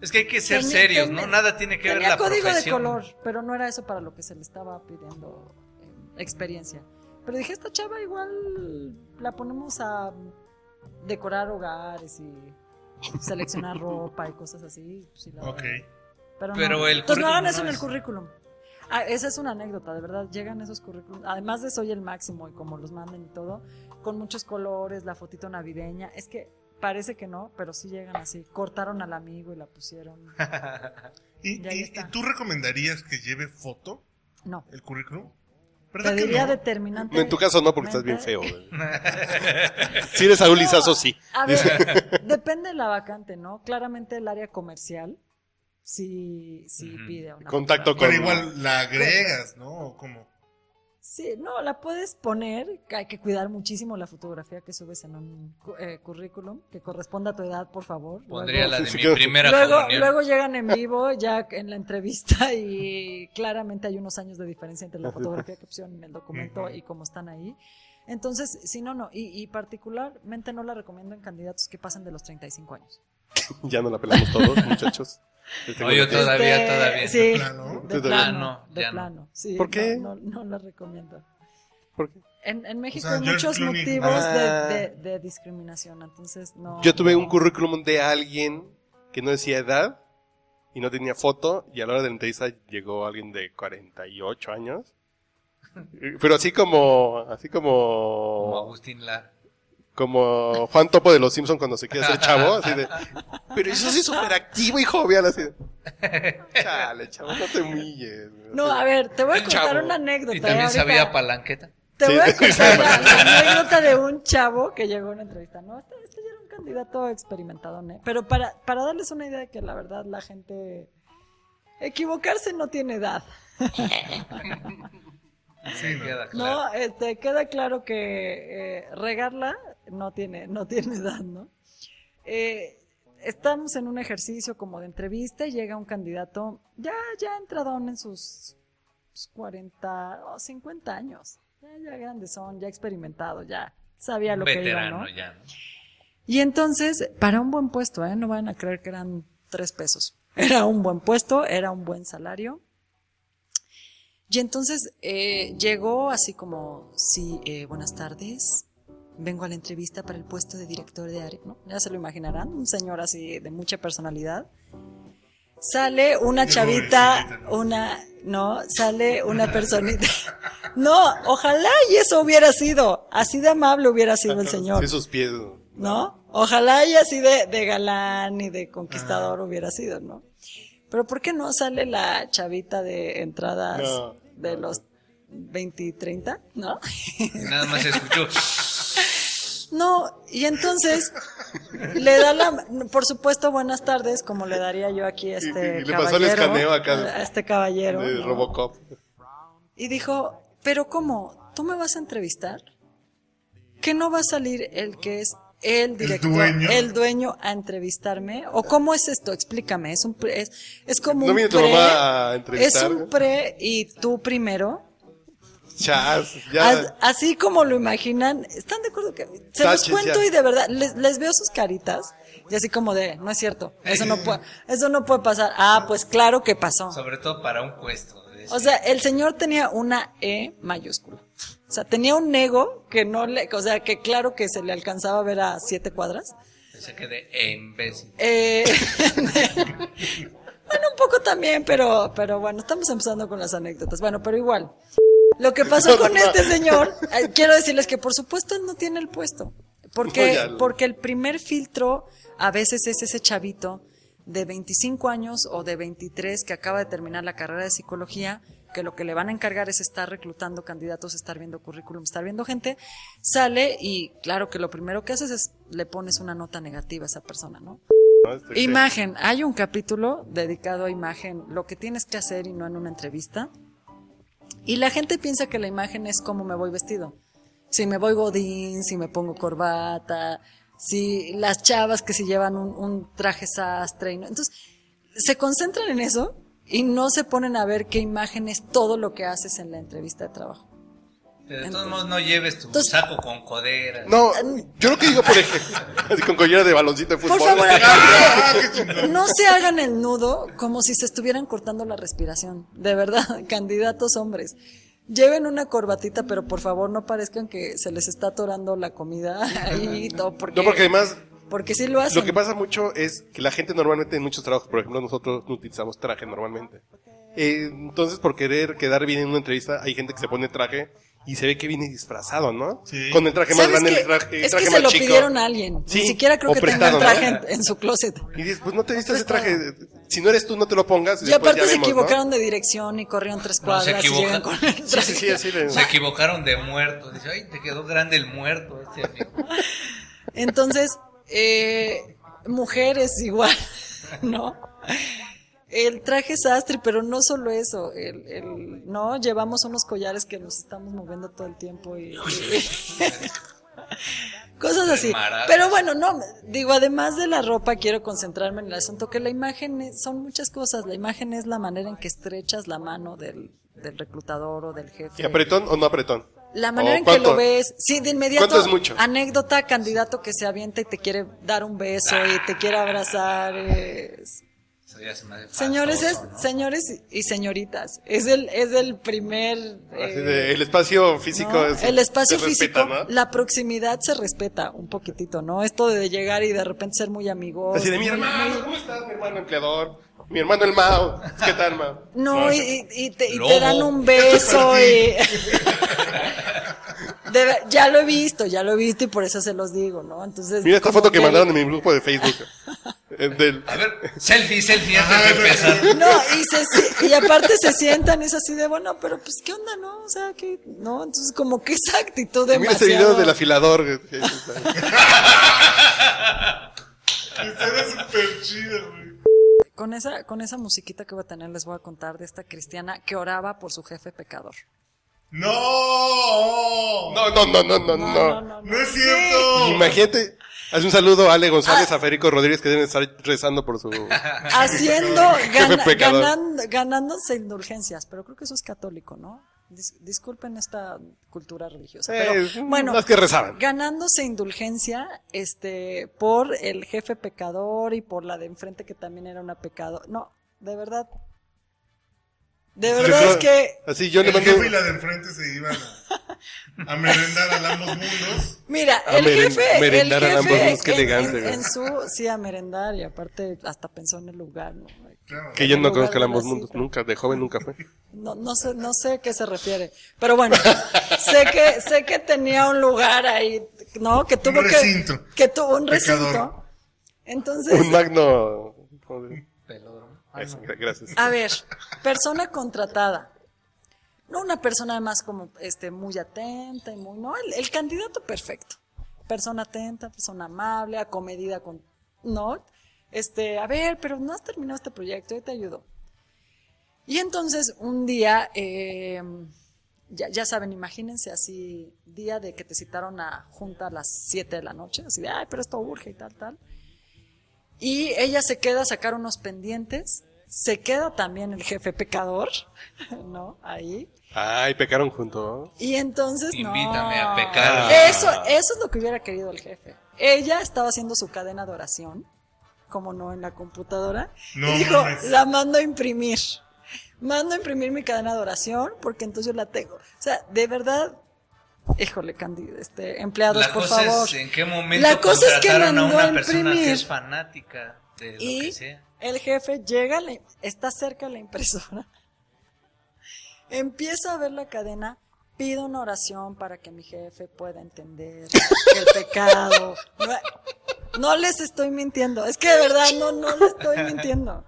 Es que hay que ser Tenía- serios, tenía- ¿no? Nada tiene que ver la código de color, pero no era eso para lo que se le estaba pidiendo eh, experiencia. Pero dije, esta chava igual la ponemos a decorar hogares y seleccionar ropa y cosas así. pues la Ok. verdad. Pero, Pero no. el Entonces no hagan eso no en el currículum. Ah, esa es una anécdota, de verdad. Llegan esos currículums. Además de soy el máximo y como los manden y todo, con muchos colores, la fotito navideña. Es que parece que no, pero sí llegan así. Cortaron al amigo y la pusieron. ¿Y, Y tú recomendarías que lleve foto No, el currículum? ¿Verdad Te diría no? determinante. No, en tu caso no, porque estás bien feo. Si eres Saúl Lizazo, sí. A ver, depende de la vacante, ¿no? Claramente el área comercial sí, sí Ujú. pide una Contacto Pero con... igual la agregas, ¿no? ¿O cómo? Sí, no, la puedes poner, que hay que cuidar muchísimo la fotografía que subes en un eh, currículum, que corresponda a tu edad, por favor. Pondría Luego- la de Sí, mi primera Luego, comunión. luego llegan en vivo ya en la entrevista y claramente hay unos años de diferencia entre la fotografía que pusieron en el documento y cómo están ahí. Entonces, si no, no. Y, y particularmente no la recomiendo en candidatos que pasen de los 35 años. Ya no la pelamos todos, muchachos. Les tengo No, yo. Todavía, todavía. Sí, ¿De plano? de De plano. de plano. Sí, ¿Por qué? No, no, no la recomiendo. ¿Por qué? En, en México sea, hay muchos Clooney. motivos Ah. de, de- de discriminación, entonces no. Yo tuve un no. currículum de alguien que no decía edad y no tenía foto y a la hora de la entrevista llegó alguien de 48 años. Pero así como, así Como como, Agustín Lara. Como Juan Topo de los Simpson cuando se quiere hacer chavo, así de, pero eso sí es súper activo y jovial, así de, chale, chavo, no te humilles. No, a ver, te voy a contar Chavo. una anécdota. Y también ahorita. sabía palanqueta. Te Sí. voy a contar la, la anécdota de un chavo que llegó a una entrevista. No, este, este ya era un candidato experimentado, ¿no? Pero para, para darles una idea de que la verdad la gente. Equivocarse no tiene edad. Sí, ¿no? Queda claro. No, este, queda claro que eh, regarla no tiene, no tiene edad, ¿no? Eh, estamos en un ejercicio como de entrevista y llega un candidato ya, ya entradón en sus, sus 40 o 50 años. Ya, ya grandes son, ya experimentado, ya sabía lo que iba, Veterano ¿no? ya. ¿no? Y entonces, para un buen puesto, ¿eh? No van a creer que eran tres pesos. Era un buen puesto, era un buen salario. Y entonces eh, llegó así como, sí, eh, buenas tardes, vengo a la entrevista para el puesto de director de área, ¿no? Ya se lo imaginarán, un señor así de mucha personalidad. Sale una chavita, una, no, sale una personita. No, ojalá y eso hubiera sido, así de amable hubiera sido el señor. Sus pies. ¿no? Ojalá y así de, de galán y de conquistador hubiera sido, ¿no? Pero ¿por qué no sale la chavita de entradas No. de los 20 y 30? ¿No? Nada más escuchó. No, y entonces le da la, por supuesto, buenas tardes, como le daría yo aquí a este Y- y le pasó el caballero. escaneo acá. A este caballero. De ¿no? Robocop. Y dijo, pero ¿cómo? ¿Tú me vas a entrevistar? ¿Que no va a salir el que es el director, dueño? el dueño a entrevistarme? ¿O cómo es esto? Explícame. Es un pre- es, es como ¿No un pre, a es un pre y tú primero. Chas, ya. As- así como lo imaginan, ¿están de acuerdo que se los Taches, cuento ya. y de verdad les, les veo sus caritas y así como de, no es cierto, eso no puede, eso no puede pasar. Ah, pues claro que pasó. Sobre todo para un puesto. O sea, el señor tenía una E mayúscula. O sea, tenía un ego que no le, o sea, que claro que se le alcanzaba a ver a siete cuadras. Se quede imbécil. Eh, bueno, un poco también, pero, pero bueno, estamos empezando con las anécdotas. Bueno, pero igual. Lo que pasó con este señor, eh, quiero decirles que por supuesto no tiene el puesto. Porque, No, porque el primer filtro a veces es ese chavito de 25 años o de 23 que acaba de terminar la carrera de psicología, que lo que le van a encargar es estar reclutando candidatos, estar viendo currículum, estar viendo gente, sale y claro que lo primero que haces es le pones una nota negativa a esa persona, ¿no? ¿no? Este, Imagen, hay un capítulo dedicado a imagen, lo que tienes que hacer y no en una entrevista. Y la gente piensa que la imagen es cómo me voy vestido. Si me voy godín, si me pongo corbata, si las chavas que si llevan un, un traje sastre. y no- Entonces, se concentran en eso y no se ponen a ver qué imagen es todo lo que haces en la entrevista de trabajo. De todos modos, no lleves tu Entonces- saco con coderas. No, yo lo que digo, por ejemplo, con collera de baloncito de fútbol. Por favor, aparte, no se hagan el nudo como si se estuvieran cortando la respiración. De verdad, candidatos hombres. Lleven una corbatita, pero por favor no parezcan que se les está atorando la comida ahí y todo, porque, No, porque además, porque sí lo hacen. lo que pasa mucho es que la gente normalmente en muchos trabajos, por ejemplo, nosotros no utilizamos traje normalmente. Eh, entonces, por querer quedar bien en una entrevista, hay gente que se pone traje y se ve que viene disfrazado, ¿no? Sí. Con el traje más ¿Sabes grande, el traje, el es traje que se lo chico. pidieron a alguien. Sí, Ni siquiera creo o que prestado, tenga el ¿no? traje en, en su closet. Y dices, pues no te vistas ese Prestado. traje. Si no eres tú, no te lo pongas. Y aparte ya se vemos, ¿no? equivocaron de dirección y corrieron tres No, se cuadras y llegan con el Sí, traje. sí, le- Se equivocaron de muerto. Dice, ay, te quedó grande el muerto este amigo. Entonces, eh, mujeres igual, ¿no? El traje sastre, pero no solo eso, el, el- no, llevamos unos collares que nos estamos moviendo todo el tiempo y, y- cosas así. Pero bueno, no, digo, además de la ropa, quiero concentrarme en el asunto que la imagen es- son muchas cosas. La imagen es la manera en que estrechas la mano del, del reclutador o del jefe. ¿Y apretón o no apretón? La manera ¿O en que lo ves, sí, de inmediato. ¿Cuánto es mucho? Anécdota, candidato que se avienta y te quiere dar un beso y te quiere abrazar. es- Señores, es, faltoso, ¿no? señores y señoritas, es el, es el primer. Eh, de, el espacio físico ¿no? es- el espacio se físico, respeta, ¿no? la proximidad se respeta un poquitito, ¿no? Esto de llegar y de repente ser muy amigos. Así de mi hermano, muy- ¿cómo estás, mi hermano empleador? Mi hermano el Mao. ¿Qué tal, Mao? No, y, y- y te, y te Lobo. dan un beso y... De ya lo he visto, ya lo he visto y por eso se los digo, ¿no? Entonces... Mira esta foto que mandaron en mi grupo de Facebook. Del- A ver, selfie, selfie antes de empezar. No, y, se, y aparte se sientan, es así de, bueno, pero pues, ¿qué onda, no? O sea, que, ¿no? Entonces, como que esa actitud Mira demasiado... este video del afilador. que- que- Estaría súper chido, güey. Con esa, con esa musiquita que voy a tener, les voy a contar de esta cristiana que oraba por su jefe pecador. ¡No! No, no, no, no, no, no. ¡No es cierto! Imagínate. Haz un saludo a Ale González, a Federico Rodríguez, que deben estar rezando por su... Haciendo, gana- pecador. ganando, ganándose indulgencias, pero creo que eso es católico, ¿no? Dis- disculpen esta cultura religiosa. Pero, Eh, bueno, las que rezaban. ganándose indulgencia, este, por el jefe pecador y por la de enfrente que también era una pecado. No, de verdad. De verdad es que, Así yo le el mando... jefe y la de enfrente se iban a, a merendar a ambos mundos. mira, A el meren- jefe, el merendar a jefe ambos mundos, qué en- elegante, en, su, sí, a merendar y aparte hasta pensó en el lugar, ¿no? Claro. Que yo no conozco el ambos mundos, nunca, de joven nunca fue. No, no sé, no sé a qué se refiere. Pero bueno, sé que, sé que tenía un lugar ahí, ¿no? Que tuvo recinto. que, que tuvo un recinto. Pecador. Entonces, Un magno... joder. Pelódromo. Eso, gracias. a ver, persona contratada. No una persona además como, este, muy atenta y muy, no, el, el candidato perfecto. Persona atenta, persona amable, acomedida con, ¿no? Este, a ver, pero no has terminado este proyecto, yo te ayudo. Y entonces un día, eh, ya, ya saben, imagínense así, día de que te citaron a junta a las 7 de la noche, así de, ay, pero esto urge y tal, tal. Y ella se queda a sacar unos pendientes, se queda también el jefe pecador, ¿no? Ahí. Ay, pecaron juntos. Y entonces, no. Invítame a pecar. Eso, eso es lo que hubiera querido el jefe. Ella estaba haciendo su cadena de oración, como no en la computadora, No y dijo, mames. la mando a imprimir. Mando a imprimir mi cadena de oración porque entonces yo la tengo. O sea, de verdad, híjole, Candy, este, empleados, La por cosa favor. es en qué momento La cosa es que contrataron a mandó una persona que imprimir. es fanática de lo Y que sea. el jefe llega, le- está cerca de la impresora, empieza a ver la cadena, pido una oración para que mi jefe pueda entender el pecado. No, no les estoy mintiendo, es que de verdad no, no les estoy mintiendo.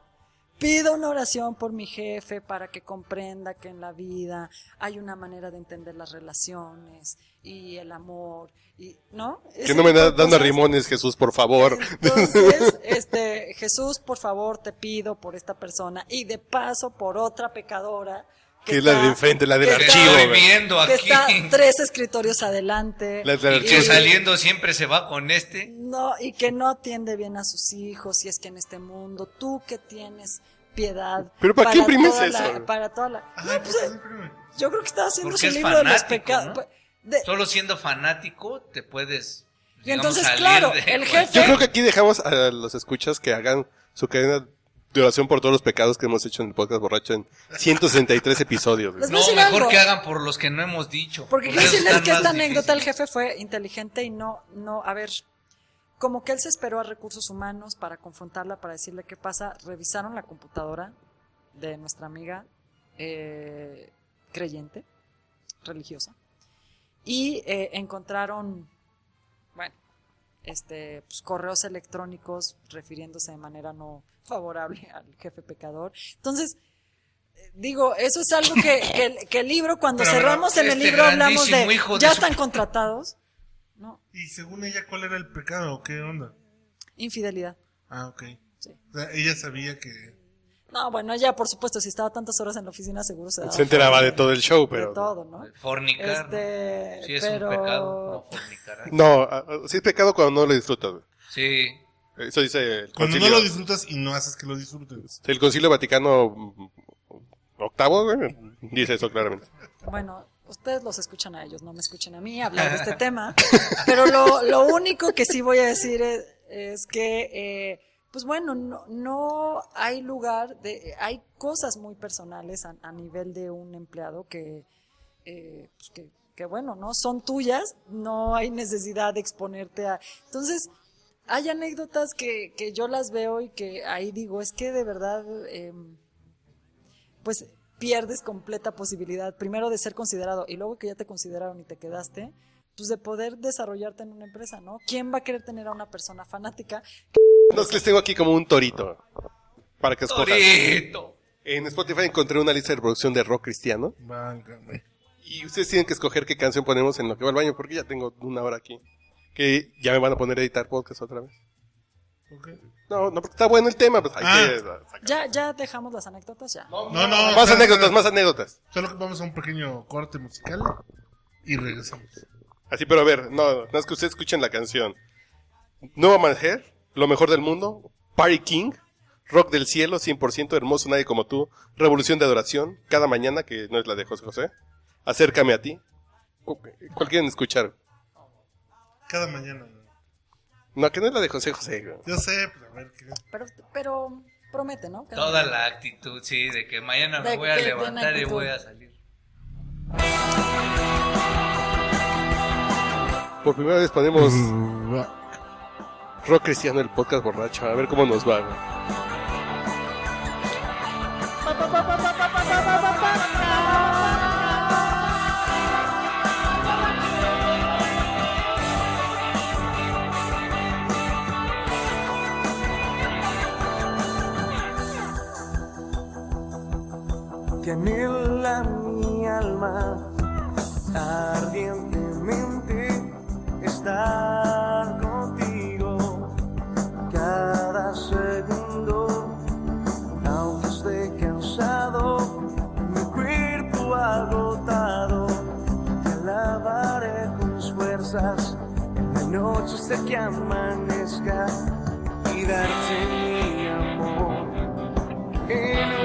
Pido una oración por mi jefe para que comprenda que en la vida hay una manera de entender las relaciones y el amor y no Que Ese no me da, dando rimones, Jesús, por favor. Entonces, este, Jesús, por favor, te pido por esta persona y de paso por otra pecadora. Que es la de enfrente, la del que archivo, que está tres escritorios adelante. La del Y que archivo. saliendo siempre se va con este. No, y que no atiende bien a sus hijos, y es que en este mundo, tú que tienes piedad. ¿Pero para qué imprimes toda eso? la- para toda la. Ay, No, ¿por pues, imprime? yo creo que estaba haciendo su es libro de los pecados. ¿no? De- Solo siendo fanático te puedes. Y digamos, entonces, salir claro, de el jefe- Yo creo que aquí dejamos a los escuchas que hagan su cadena de oración por todos los pecados que hemos hecho en el podcast borracho en 163 episodios. No, mejor que hagan por los que no hemos dicho. Porque quiero decirles que esta anécdota el jefe fue inteligente y no, no, a ver, como que él se esperó a recursos humanos para confrontarla, para decirle qué pasa, revisaron la computadora de nuestra amiga eh, creyente, religiosa, y eh, encontraron, bueno, este, pues, correos electrónicos refiriéndose de manera no favorable al jefe pecador. Entonces, eh, digo, eso es algo que, que el- que el libro, cuando Pero, cerramos en el este libro hablamos de, de ya su- están contratados, ¿no? Y según ella, ¿cuál era el pecado? ¿O ¿Qué onda? Infidelidad. Ah, ok. Sí. O sea, ella sabía que... No, bueno, ella, por supuesto, si estaba tantas horas en la oficina, seguro se daba Se enteraba de cuenta todo el show, de pero... todo, ¿no? Fornicar. ¿no? Este, Sí, es pero... un pecado. No fornicar. No, ah, ah, sí es pecado cuando no lo disfrutas. Sí. Eso dice el Cuando concilio, no lo disfrutas y no haces que lo disfrutes. el concilio Vaticano mm, octavo, dice eso claramente. Bueno, ustedes los escuchan a ellos, no me escuchen a mí hablar de este tema. Pero lo, lo único que sí voy a decir es, es que, eh, pues bueno, no, no hay lugar, de, hay cosas muy personales a, a nivel de un empleado que, eh, pues que, que bueno, ¿no? Son tuyas, no hay necesidad de exponerte a... Entonces, hay anécdotas que, que yo las veo y que ahí digo, es que de verdad... em, pues pierdes completa posibilidad, primero de ser considerado y luego que ya te consideraron y te quedaste, pues de poder desarrollarte en una empresa, ¿no? ¿Quién va a querer tener a una persona fanática? Entonces les tengo aquí como un torito para que escojan. Torito. En Spotify encontré una lista de reproducción de rock cristiano Válgame. y ustedes tienen que escoger qué canción ponemos en lo que va al baño porque ya tengo una hora aquí. Que ya me van a poner a editar podcast otra vez. Ok. No, no, porque está bueno el tema, pues hay Ah. que sacar. Ya, ya dejamos las anécdotas, ya. No, no. Más espera, anécdotas, más anécdotas. Solo que vamos a un pequeño corte musical y regresamos. Así, pero a ver, no, no es que ustedes escuchen la canción. Nueva Manjer, Lo mejor del mundo, Party King, Rock del cielo, 100% hermoso, nadie como tú, Revolución de adoración, Cada mañana, que no es la de José José, Acércame a ti. ¿Cu- ¿Cuál quieren escuchar? Cada mañana. No, que no es la de José José. güey. Yo sé, pero a ver qué. Pero, pero promete, ¿no? Que- Toda la actitud, sí, de que mañana me De voy a que levantar y voy a salir. Por primera vez ponemos Rock Cristiano, el podcast borracho, a ver cómo nos va. güey. Que anhela mi alma. Ardientemente estar contigo. Cada segundo, aunque esté cansado, mi cuerpo agotado, te alabaré con fuerzas. En la noche hasta que amanezca y darte mi amor. En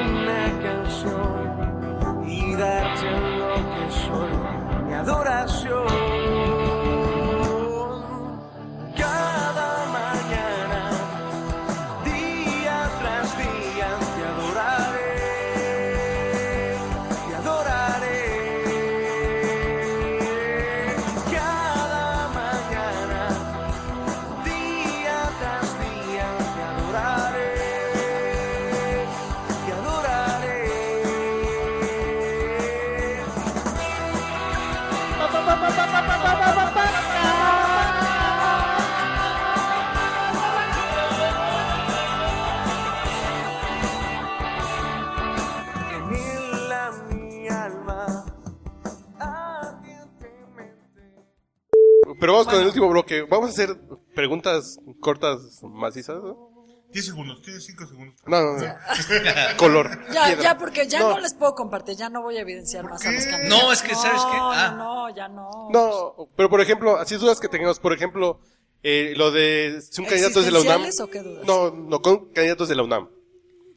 Vamos con el último bloque. Vamos a hacer preguntas cortas, macizas. ¿no? 10 segundos, tienes 5 segundos. No, no, no. Color. Ya, piedra. ya, porque ya no. No. les puedo compartir, ya no voy a evidenciar más a los candidatos. No, es que, ¿sabes qué? No, Ah. no, ya no. No, pero por ejemplo, así dudas que tengamos, por ejemplo, eh, lo de si un candidato es de la UNAM. ¿Existenciales o qué dudas? No, no, con candidatos de la UNAM.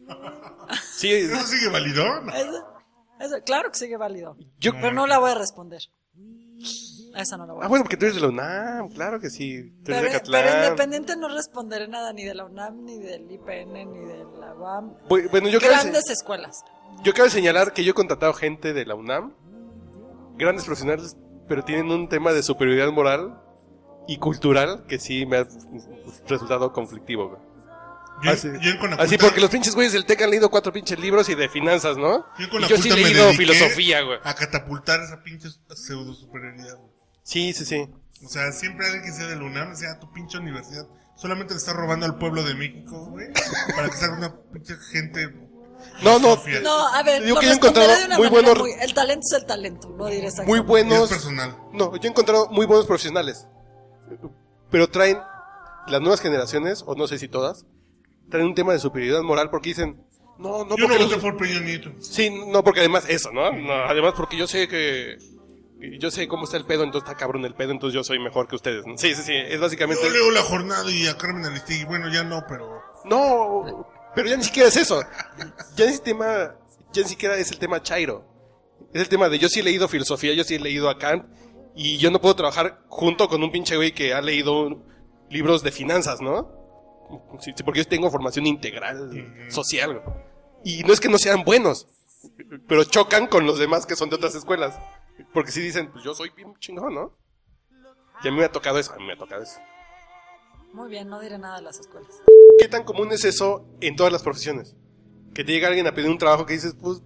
Sí, ¿Eso sigue válido? Eso- eso- claro que sigue válido. yo. Pero no la voy a responder. A esa no la voy a Ah, bueno, porque tú eres de la UNAM, claro que sí. Tú eres de Pero, Catlán. pero independiente no responderé nada ni de la UNAM, ni del IPN, ni de la UAM. Bueno, yo Grandes escuelas. yo quiero señalar que yo he contratado gente de la UNAM, grandes profesionales, pero tienen un tema de superioridad moral y cultural que sí me ha resultado conflictivo. güey. Yo, Así, yo en Conaculta- así porque los pinches güeyes del TEC han leído cuatro pinches libros y de finanzas, ¿no? yo en Y yo sí he leído filosofía, güey. A catapultar esa pinche pseudo superioridad. güey. Sí, sí, sí. O sea, siempre alguien que sea de la UNAM, sea tu pinche universidad, solamente le está robando al pueblo de México, güey, para que salga una pinche gente. No, no. Sofía. No, a ver, Digo lo que yo he encontrado de una muy buenos- muy- El talento es el talento, no diré Muy es buenos. personal. No, yo he encontrado muy buenos profesionales. Pero traen las nuevas generaciones, o no sé si todas, traen un tema de superioridad moral porque dicen, no, no, Yo no porque voté los- por Peña Nieto. Sí, no, porque además eso, ¿no? No, Además porque yo sé que... Yo sé cómo está el pedo, entonces está cabrón el pedo, entonces yo soy mejor que ustedes. ¿no? Sí, sí, sí, es básicamente... Yo leo la jornada y a Carmen Aristegui, bueno, ya no, pero. No, pero ya ni siquiera es eso. Ya ese tema, ya ni siquiera es el tema Chairo. Es el tema de yo sí he leído filosofía, yo sí he leído a Kant, y yo no puedo trabajar junto con un pinche güey que ha leído libros de finanzas, ¿no? Sí, sí, porque yo tengo formación integral, social. Y no es que no sean buenos, pero chocan con los demás que son de otras escuelas. Porque si dicen, pues yo soy bien chingón, ¿no? Y a mí me ha tocado eso, a mí me ha tocado eso. Muy bien, no diré nada de las escuelas. ¿Qué tan común es eso en todas las profesiones? Que te llega alguien a pedir un trabajo que dices, pues,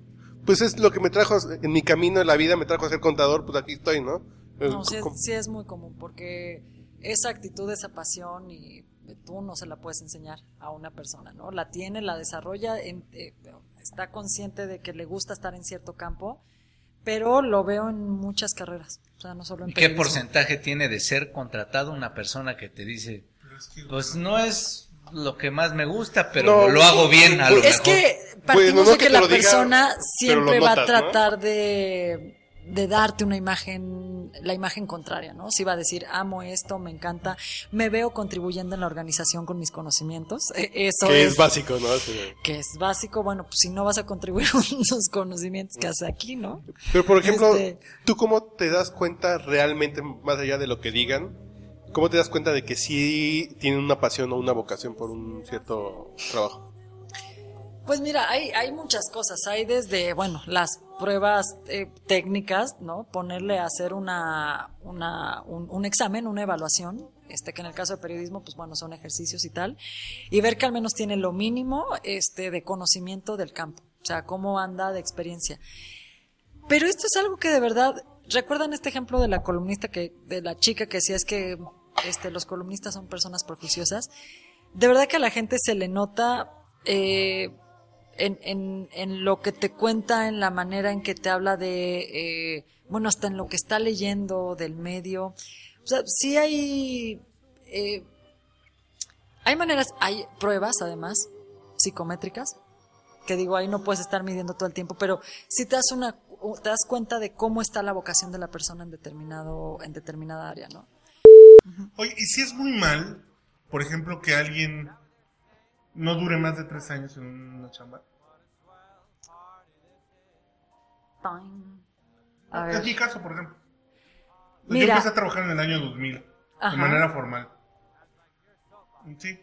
pues es lo que me trajo en mi camino en la vida, me trajo a ser contador, pues aquí estoy, ¿no? No, sí es, sí es muy común porque esa actitud, esa pasión y tú no se la puedes enseñar a una persona, ¿no? La tiene, la desarrolla, en- eh, está consciente de que le gusta estar en cierto campo, pero lo veo en muchas carreras, o sea, no solo en ¿Y qué porcentaje tiene de ser contratado una persona que te dice, pues no es lo que más me gusta, pero No, lo hago bien a lo Es mejor"? que Pues, partimos no de que la diga, persona siempre va a ¿no? tratar de, de darte una imagen, la imagen contraria, ¿no? Si va a decir, amo esto, me encanta, me veo contribuyendo en la organización con mis conocimientos, e- eso Que es, es básico, ¿no? Sí. que es básico, bueno, pues si no vas a contribuir con los conocimientos que hace aquí, ¿no? Pero, por ejemplo, Este- ¿tú cómo te das cuenta realmente, más allá de lo que digan, cómo te das cuenta de que sí tienen una pasión o una vocación por un cierto trabajo? Pues mira, hay, hay muchas cosas. Hay desde, bueno, las pruebas eh, técnicas, ¿no? Ponerle a hacer una, una, un, un examen, una evaluación, este que en el caso de periodismo, pues bueno, son ejercicios y tal, y ver que al menos tiene lo mínimo este, de conocimiento del campo, o sea, cómo anda de experiencia. Pero esto es algo que de verdad, ¿recuerdan este ejemplo de la columnista que, de la chica que decía es que este, los columnistas son personas prejuiciosas? De verdad que a la gente se le nota eh, en, en, en lo que te cuenta, en la manera en que te habla de, eh, bueno, hasta en lo que está leyendo del medio. O sea, sí hay, eh, hay maneras, hay pruebas además, psicométricas, que digo, ahí no puedes estar midiendo todo el tiempo, pero si te das una, te das cuenta de cómo está la vocación de la persona en determinado, en determinada área, ¿no? Oye, y si es muy mal, por ejemplo, que alguien no dure más de tres años en una chamba. A Es ver. mi caso, por ejemplo. Yo Mira. empecé a trabajar en el año 2000, Ajá. de manera formal. Sí.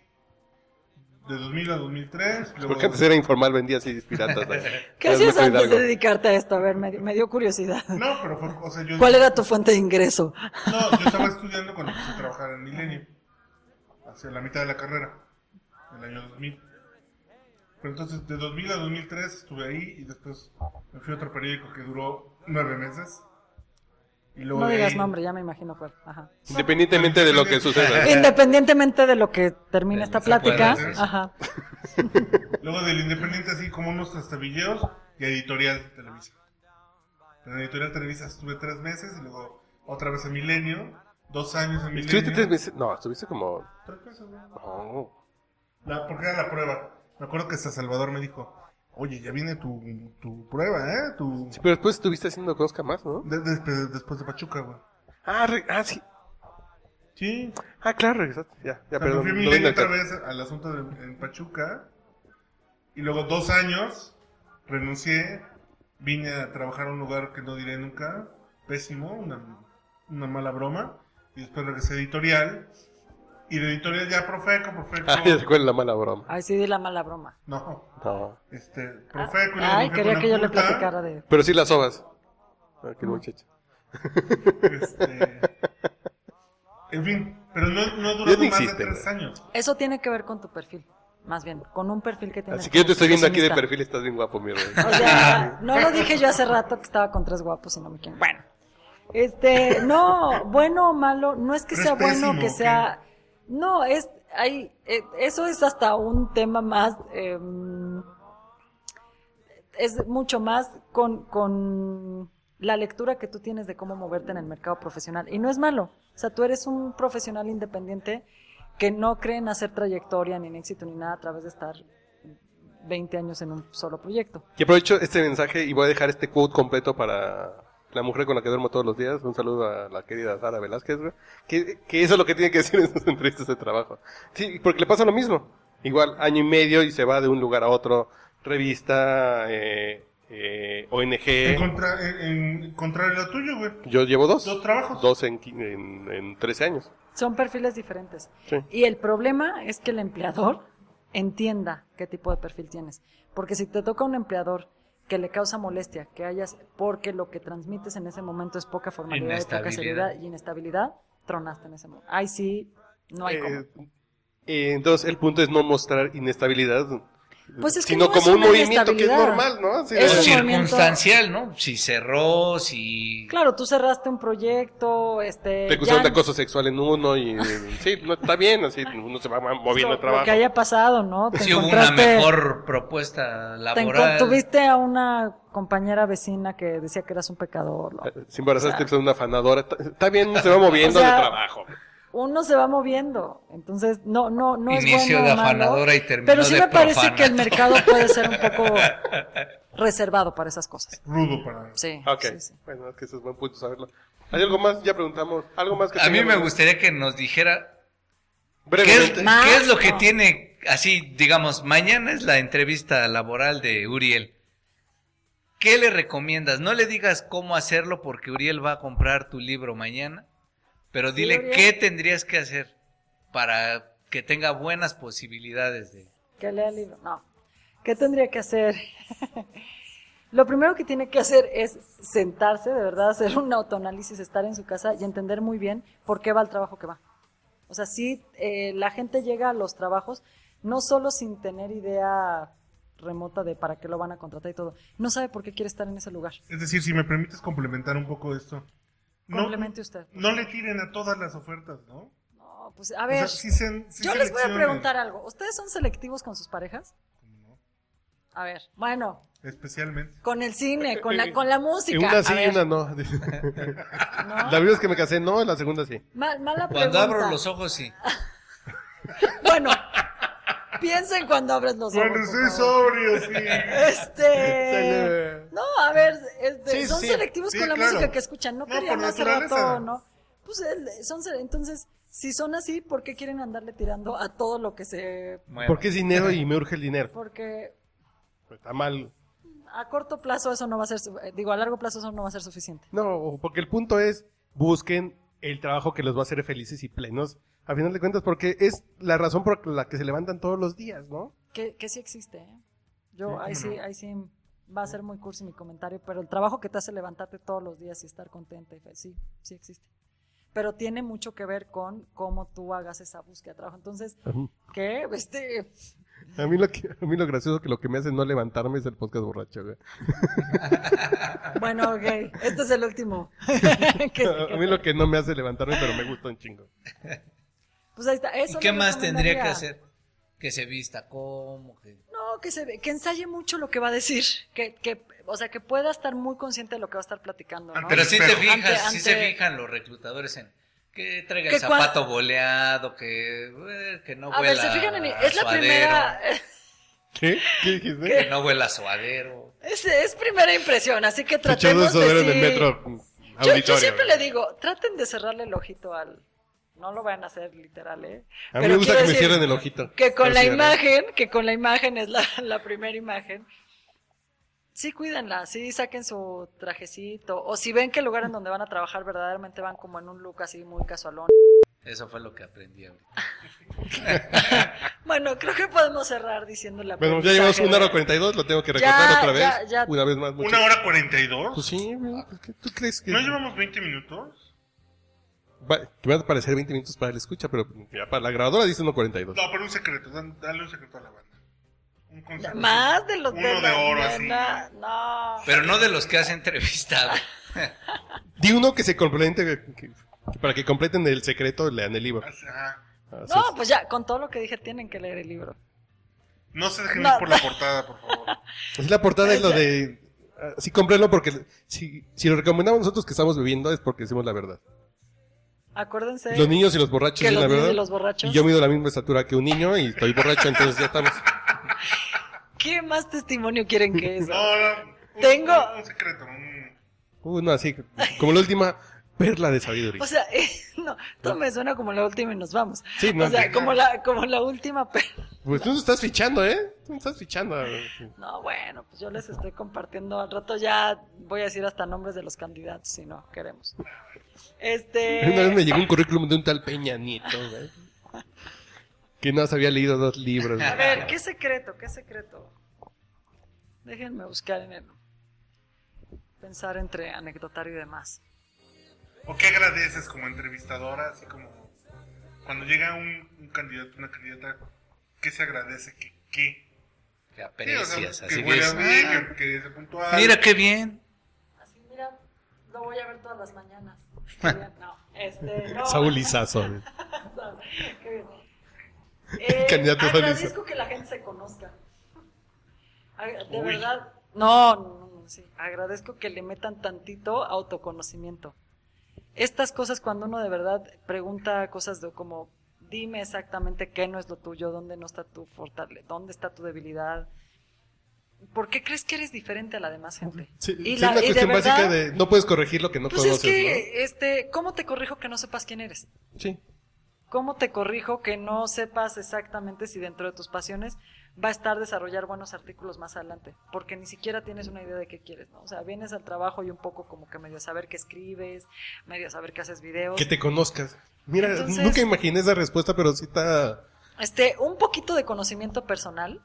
De 2000 a 2003. luego- Porque antes era informal, vendía así piratas. ¿no? ¿Qué hacías antes de dedicarte a esto? A ver, me, dio- me dio curiosidad. No, pero fue, o sea, yo... ¿Cuál era tu fuente de ingreso? No, yo estaba estudiando cuando empecé a trabajar en Milenio. Hacia la mitad de la carrera. El año 2000. Pero entonces, de 2000 a 2003 estuve ahí y después me fui a otro periódico que duró nueve meses. Y luego No de digas ahí- nombre, ya me imagino cuál. Ajá. Independientemente de lo que suceda. Independientemente de lo que termine esta Se plática, puede hacer. ajá. Luego del Independiente, así como unos trastabilleos y Editorial Televisa. En Editorial Televisa estuve tres meses y luego otra vez en Milenio. Dos años en Milenio. ¿Estuviste tres meses? No, estuviste como... Tres meses, güey. No. La, porque era la prueba. Me acuerdo que hasta Salvador me dijo, oye, ya viene tu, tu prueba, ¿eh? Tu... Sí, pero después estuviste haciendo Conozca Más, ¿no? De- de- después de Pachuca, güey. Ah, re- ah, sí. Sí. Ah, claro, regresaste. Ya, ya, O sea, perdón. me fui lo otra vez al asunto de, en Pachuca. Y luego dos años renuncié. Vine a trabajar a un lugar que no diré nunca. Pésimo, una, una mala broma. Y después regresé a editorial. Y de editorial ya Profeco, Profeco. Ah, ya recuerdo la mala broma. Ay, sí, di la mala broma. No, No. este, Profeco. y luego Ay, quería que yo le platicara de... Pero sí las sobas. Ah, qué muchacho. Este, en fin, pero no, no no más existe, de tres años. Eso tiene que ver con tu perfil, más bien, con un perfil que tienes. Así que yo te estoy viendo aquí de perfil, estás bien guapo, mi rey. O sea, no lo dije yo hace rato que estaba con tres guapos y no me quieren. Bueno, Este, no, bueno o malo, no es que Pero sea es bueno que ¿o sea, no, es, hay, eh, eso es hasta un tema más, em, es mucho más con, con la lectura que tú tienes de cómo moverte en el mercado profesional. Y no es malo. O sea, tú eres un profesional independiente que no cree en hacer trayectoria, ni en éxito, ni nada a través de estar 20 años en un solo proyecto. Y aprovecho este mensaje y voy a dejar este quote completo para la mujer con la que duermo todos los días. Un saludo a la querida Sara Velázquez, güey. Que, que eso es lo que tiene que decir en sus entrevistas de trabajo. Sí, porque le pasa lo mismo. Igual, año y medio y se va de un lugar a otro. Revista, eh, eh, En, ONG. contra, en, en contrario a lo tuyo, güey. Yo llevo dos. Dos trabajos. Dos en, en, en 13 años. Son perfiles diferentes. Sí. Y el problema es que el empleador entienda qué tipo de perfil tienes. Porque si te toca un empleador que le causa molestia, que hayas, porque lo que transmites en ese momento es poca formalidad, y poca seriedad y inestabilidad, tronaste en ese momento. Ay, sí, no hay cómo. Eh, eh, entonces, el punto es no mostrar inestabilidad. Pues es que sino no es como un una movimiento que es normal, ¿no? Así Es O un movimiento- circunstancial, ¿no? Si cerró, si... Claro, tú cerraste un proyecto, este... Te acusaron ya- de acoso sexual en uno y sí, no está bien, así uno se va moviendo el trabajo. lo que haya pasado, ¿no? Te Si hubo una encontraste- mejor propuesta te laboral. encon- tuviste a una compañera vecina que decía que eras un pecador. ¿no? Si embarazaste pues, a una afanadora, está- bien, se va moviendo O sea, de trabajo. Uno se va moviendo, entonces no, no, no es Inicio bueno de malo, afanadora y terminó Pero sí de me parece profana. que el mercado puede ser un poco reservado para esas cosas. Rudo para. Sí, Ok, sí, sí. bueno, es que eso es buen punto saberlo. ¿Hay algo más? Ya preguntamos. ¿Algo más que A mí me gustaría que nos dijera ¿Qué Brevemente. es, Más, qué es lo que no. tiene, así, digamos, mañana es la entrevista laboral de Uriel? ¿Qué le recomiendas? No le digas cómo hacerlo porque Uriel va a comprar tu libro mañana, pero dile qué tendrías que hacer para que tenga buenas posibilidades de... Que lea el libro. No. ¿Qué tendría que hacer? Lo primero que tiene que hacer es sentarse, de verdad, hacer un autoanálisis, estar en su casa y entender muy bien por qué va el trabajo que va. O sea, sí, eh, la gente llega a los trabajos no solo sin tener idea remota de para qué lo van a contratar y todo, no sabe por qué quiere estar en ese lugar. Es decir, si me permites complementar un poco esto. No, Complemente usted. no le tiren a todas las ofertas, ¿no? No, pues a O ver, sea, sí se- sí yo les voy a preguntar algo. ¿Ustedes son selectivos con sus parejas? ¿Cómo A ver, bueno, no? Especialmente. con el cine, con la, con la música. Y una sí y una no. ¿no? La primera vez que me casé, no, la segunda sí. Mal- mala Cuando pregunta. abro los ojos, sí. Bueno, piensen cuando abres los ojos. Bueno, por estoy sobrio, sí. Este. No, a ver, este, Sí, son sí. selectivos Sí, con la claro. música que escuchan. No, No, querían por hace naturaleza. rato, ¿no? Pues son entonces, si son así, ¿por qué quieren andarle tirando a todo lo que se. Mueve. Porque es dinero y me urge el dinero. Porque Está mal. a corto plazo eso no va a ser. eh, Digo, a largo plazo eso no va a ser suficiente. No, porque el punto es, busquen el trabajo que los va a hacer felices y plenos. A final de cuentas, porque es la razón por la que se levantan todos los días, ¿no? Que, que sí existe, ¿eh? Yo, Sí, ahí sí, ahí sí va a ser muy cursi mi comentario, pero el trabajo que te hace levantarte todos los días y estar contenta, sí, sí existe. Pero tiene mucho que ver con cómo tú hagas esa búsqueda de trabajo. Entonces, ¿qué? Este, A mí lo que, a mí lo gracioso que lo que me hace no levantarme es el podcast borracho, güey. bueno, ok, este es el último. A mí lo que no me hace levantarme, pero me gusta un chingo. Pues ahí está. Eso ¿Y qué más tendría que hacer? Que se vista, ¿cómo? Que... No, que se ve- que ensaye mucho lo que va a decir, que, que, o sea, que pueda estar muy consciente de lo que va a estar platicando, ¿no? Pero sí te fijas, Ante- sí ante- se fijan los reclutadores en que traiga Que el zapato boleado, que, eh, que no A huela ver, se fijan en a es la suadero, primera ¿Qué? ¿Qué dijiste? que no huela a suadero. es, es primera impresión, así que tratemos de en el sí- metro Yo, auditorio. yo siempre le digo, traten de cerrarle el ojito al. No lo van a hacer literal, ¿eh? A mí Pero me gusta que me cierren el ojito. Que con la imagen, que con la imagen es la, la primera imagen. Sí, cuídenla, sí, saquen su trajecito. O si ven que el lugar en donde van a trabajar verdaderamente van como en un look así muy casualón. Eso fue lo que aprendí ahorita. Bueno, creo que podemos cerrar diciendo la Bueno, ya llevamos una hora cuarenta y dos, lo tengo que recordar Ya, otra vez. ya, ya. Una vez más. mucho- ¿Una hora cuarenta y dos? Pues sí, güey, pues, ¿qué- ¿tú crees que ¿No llevamos 20 minutos? Va, que van a parecer 20 minutos para la escucha, pero ya para la grabadora dice 1.42? No, pero un secreto. dan- Dale un secreto a la banda. Un consejo. Más de los Uno de, de la oro, así. No. Pero no de los que has entrevistado. Di uno que se complemente, que- que- para que completen el secreto, lean el libro. Ajá. Así No, es. pues ya, con todo lo que dije, tienen que leer el libro. No se dejen No. ir por la portada, por favor. Así la portada es lo de... ah, Sí, cómprenlo porque si, si lo recomendamos nosotros que estamos bebiendo es porque decimos la verdad. Acuérdense Los niños y los borrachos que los la niños verdad. y los borrachos. Y yo mido la misma estatura que un niño y estoy borracho, entonces ya estamos. ¿Qué más testimonio quieren que eso? No, no. un- Tengo- Un secreto. un- Uno así, como la última perla de sabiduría. O sea, eh, no, todo me suena como la última y nos vamos. Sí, no, o sea, como la, como la última, pero... Pues tú estás fichando, ¿eh? Tú estás fichando. No, bueno, pues yo les estoy compartiendo. Al rato ya voy a decir hasta nombres de los candidatos, si no queremos. Este... Una vez me llegó un currículum de un tal Peña Nieto. Que no se había leído dos libros. A ver, ¿qué secreto? ¿Qué secreto? Déjenme buscar en el... Pensar entre anecdotario y demás. ¿O qué agradeces como entrevistadora? Así como cuando llega un, un candidato, una candidata, ¿qué se agradece? ¿Qué? qué? Que Sí, o aprecias, sea, así que que es, bien, "Ah, que, que se puntual. Mira qué bien. Así, mira, lo voy a ver todas las mañanas. No, este, no. Saúl Izazo. Qué bien. Eh, Candidato Saúl agradezco que la gente se conozca. De Uy. verdad, no, no, no, sí. Agradezco que le metan tantito autoconocimiento. Estas cosas cuando uno de verdad pregunta cosas de como dime exactamente qué no es lo tuyo, dónde no está tu fortaleza, dónde está tu debilidad. ¿Por qué crees que eres diferente a la demás gente? Sí, Y sí, la- y de cuestión básica verdad- de no puedes corregir lo que no Pues conoces, es que, este, ¿cómo te corrijo que no sepas quién eres? Sí. ¿Cómo te corrijo que no sepas exactamente si dentro de tus pasiones va a estar desarrollar buenos artículos más adelante? Porque ni siquiera tienes una idea de qué quieres, ¿no? O sea, vienes al trabajo y un poco como que medio saber qué escribes, medio saber qué haces videos. Que te conozcas. Mira, Entonces- nunca imaginé esa respuesta, pero sí está... Este, un poquito de conocimiento personal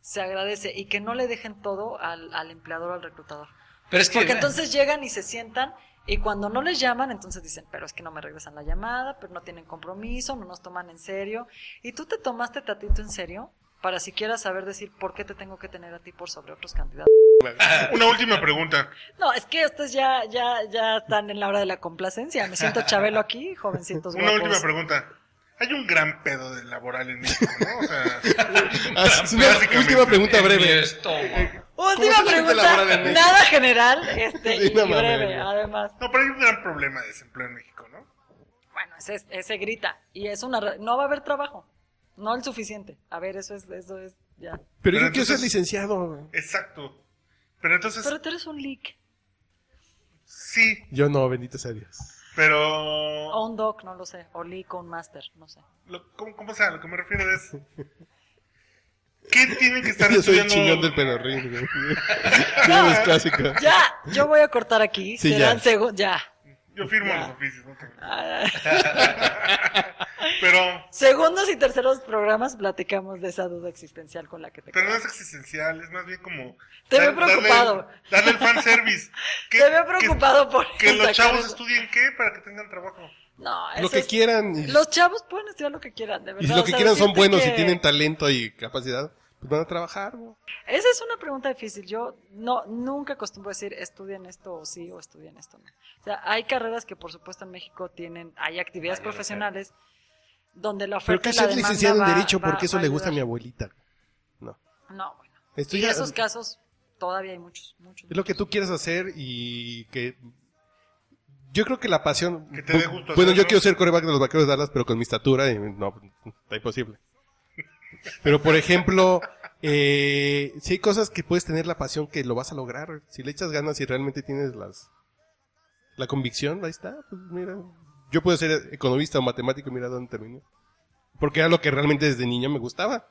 se agradece y que no le dejen todo al, al empleador o al reclutador. Pero es que Porque entonces llegan y se sientan y cuando no les llaman, entonces dicen, pero es que no me regresan la llamada, pero no tienen compromiso, no nos toman en serio. Y tú te tomaste tatito en serio para siquiera saber decir por qué te tengo que tener a ti por sobre otros candidatos. Una última pregunta. No, es que ustedes ya, ya, ya están en la hora de la complacencia. Me siento chabelo aquí, jovencitos Una guapos. última pregunta. Hay un gran pedo de laboral en México, ¿no? O sea, Ah, es una Básicamente. última pregunta breve. ¿Cómo Última pregunta, nada general, este, Sí, y breve, además. no, pero hay un gran problema de desempleo en México, ¿no? Bueno, ese, ese grita. Y es una. re- No va a haber trabajo. No el suficiente. A ver, eso es, eso es ya. Pero, Pero yo quiero ser entonces- licenciado. Exacto. Pero entonces, Pero tú eres un leak. sí, Yo no, bendito sea Dios. Pero... O un doc, no lo sé. O leak o un master, no sé. Lo, ¿cómo, ¿Cómo sea? Lo que me refiero es... ¿Qué tienen que estar Yo soy el estudiando? chingón del pedorrín. güey. Sí, es clásico. Ya, yo voy a cortar aquí. Sí, Serán ya. segu- Ya. Yo firmo Ya. los oficios, ¿no? Ah, Pero, Segundos y terceros programas platicamos de esa duda existencial con la que te pero no es existencial, es más bien como... Te veo preocupado. Darle el fanservice. ¿Qué- Te veo preocupado por Que los chavos eso. estudien qué para que tengan trabajo. No, Lo eso que es- quieran. Y, Los chavos pueden estudiar lo que quieran, de verdad. y si lo o que sea, quieran son buenos y que- tienen talento y capacidad, pues van a trabajar. Esa es una pregunta difícil. Yo no nunca acostumbro a decir estudien esto o sí o estudien esto no. O sea, hay carreras que por supuesto en México tienen, hay actividades profesionales donde la Pero oferta que y la ser licenciado en Derecho, va- porque eso va le gusta a mi abuelita. No. No, bueno. Esto y esos casos todavía hay muchos, muchos. Es lo que tú quieres hacer y que... Yo creo que la pasión... Que te dé gusto bueno, yo quiero ser coreback de los vaqueros de Dallas, pero con mi estatura, y no, está imposible. Pero, por ejemplo, eh, si hay cosas que puedes tener la pasión que lo vas a lograr. Si le echas ganas y realmente tienes las la convicción, ahí está. Pues mira, yo puedo ser economista o matemático y mira dónde terminé. Porque era lo que realmente desde niño me gustaba.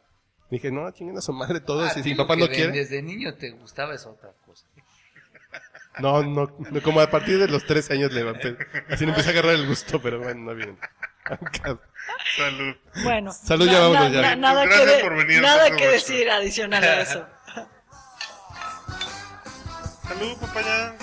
Dije, no, chinguen a su madre todos. Ah, y si papá no quiere... Desde niño te gustaba es otra cosa. No, no, no, como a partir de los tres años le así le empecé a agarrar el gusto, pero bueno, no bien. Salud. Bueno, Salud, ya vámonos, ya. nada Gracias que, de- por venir nada que decir adicional a eso. Salud, papaya.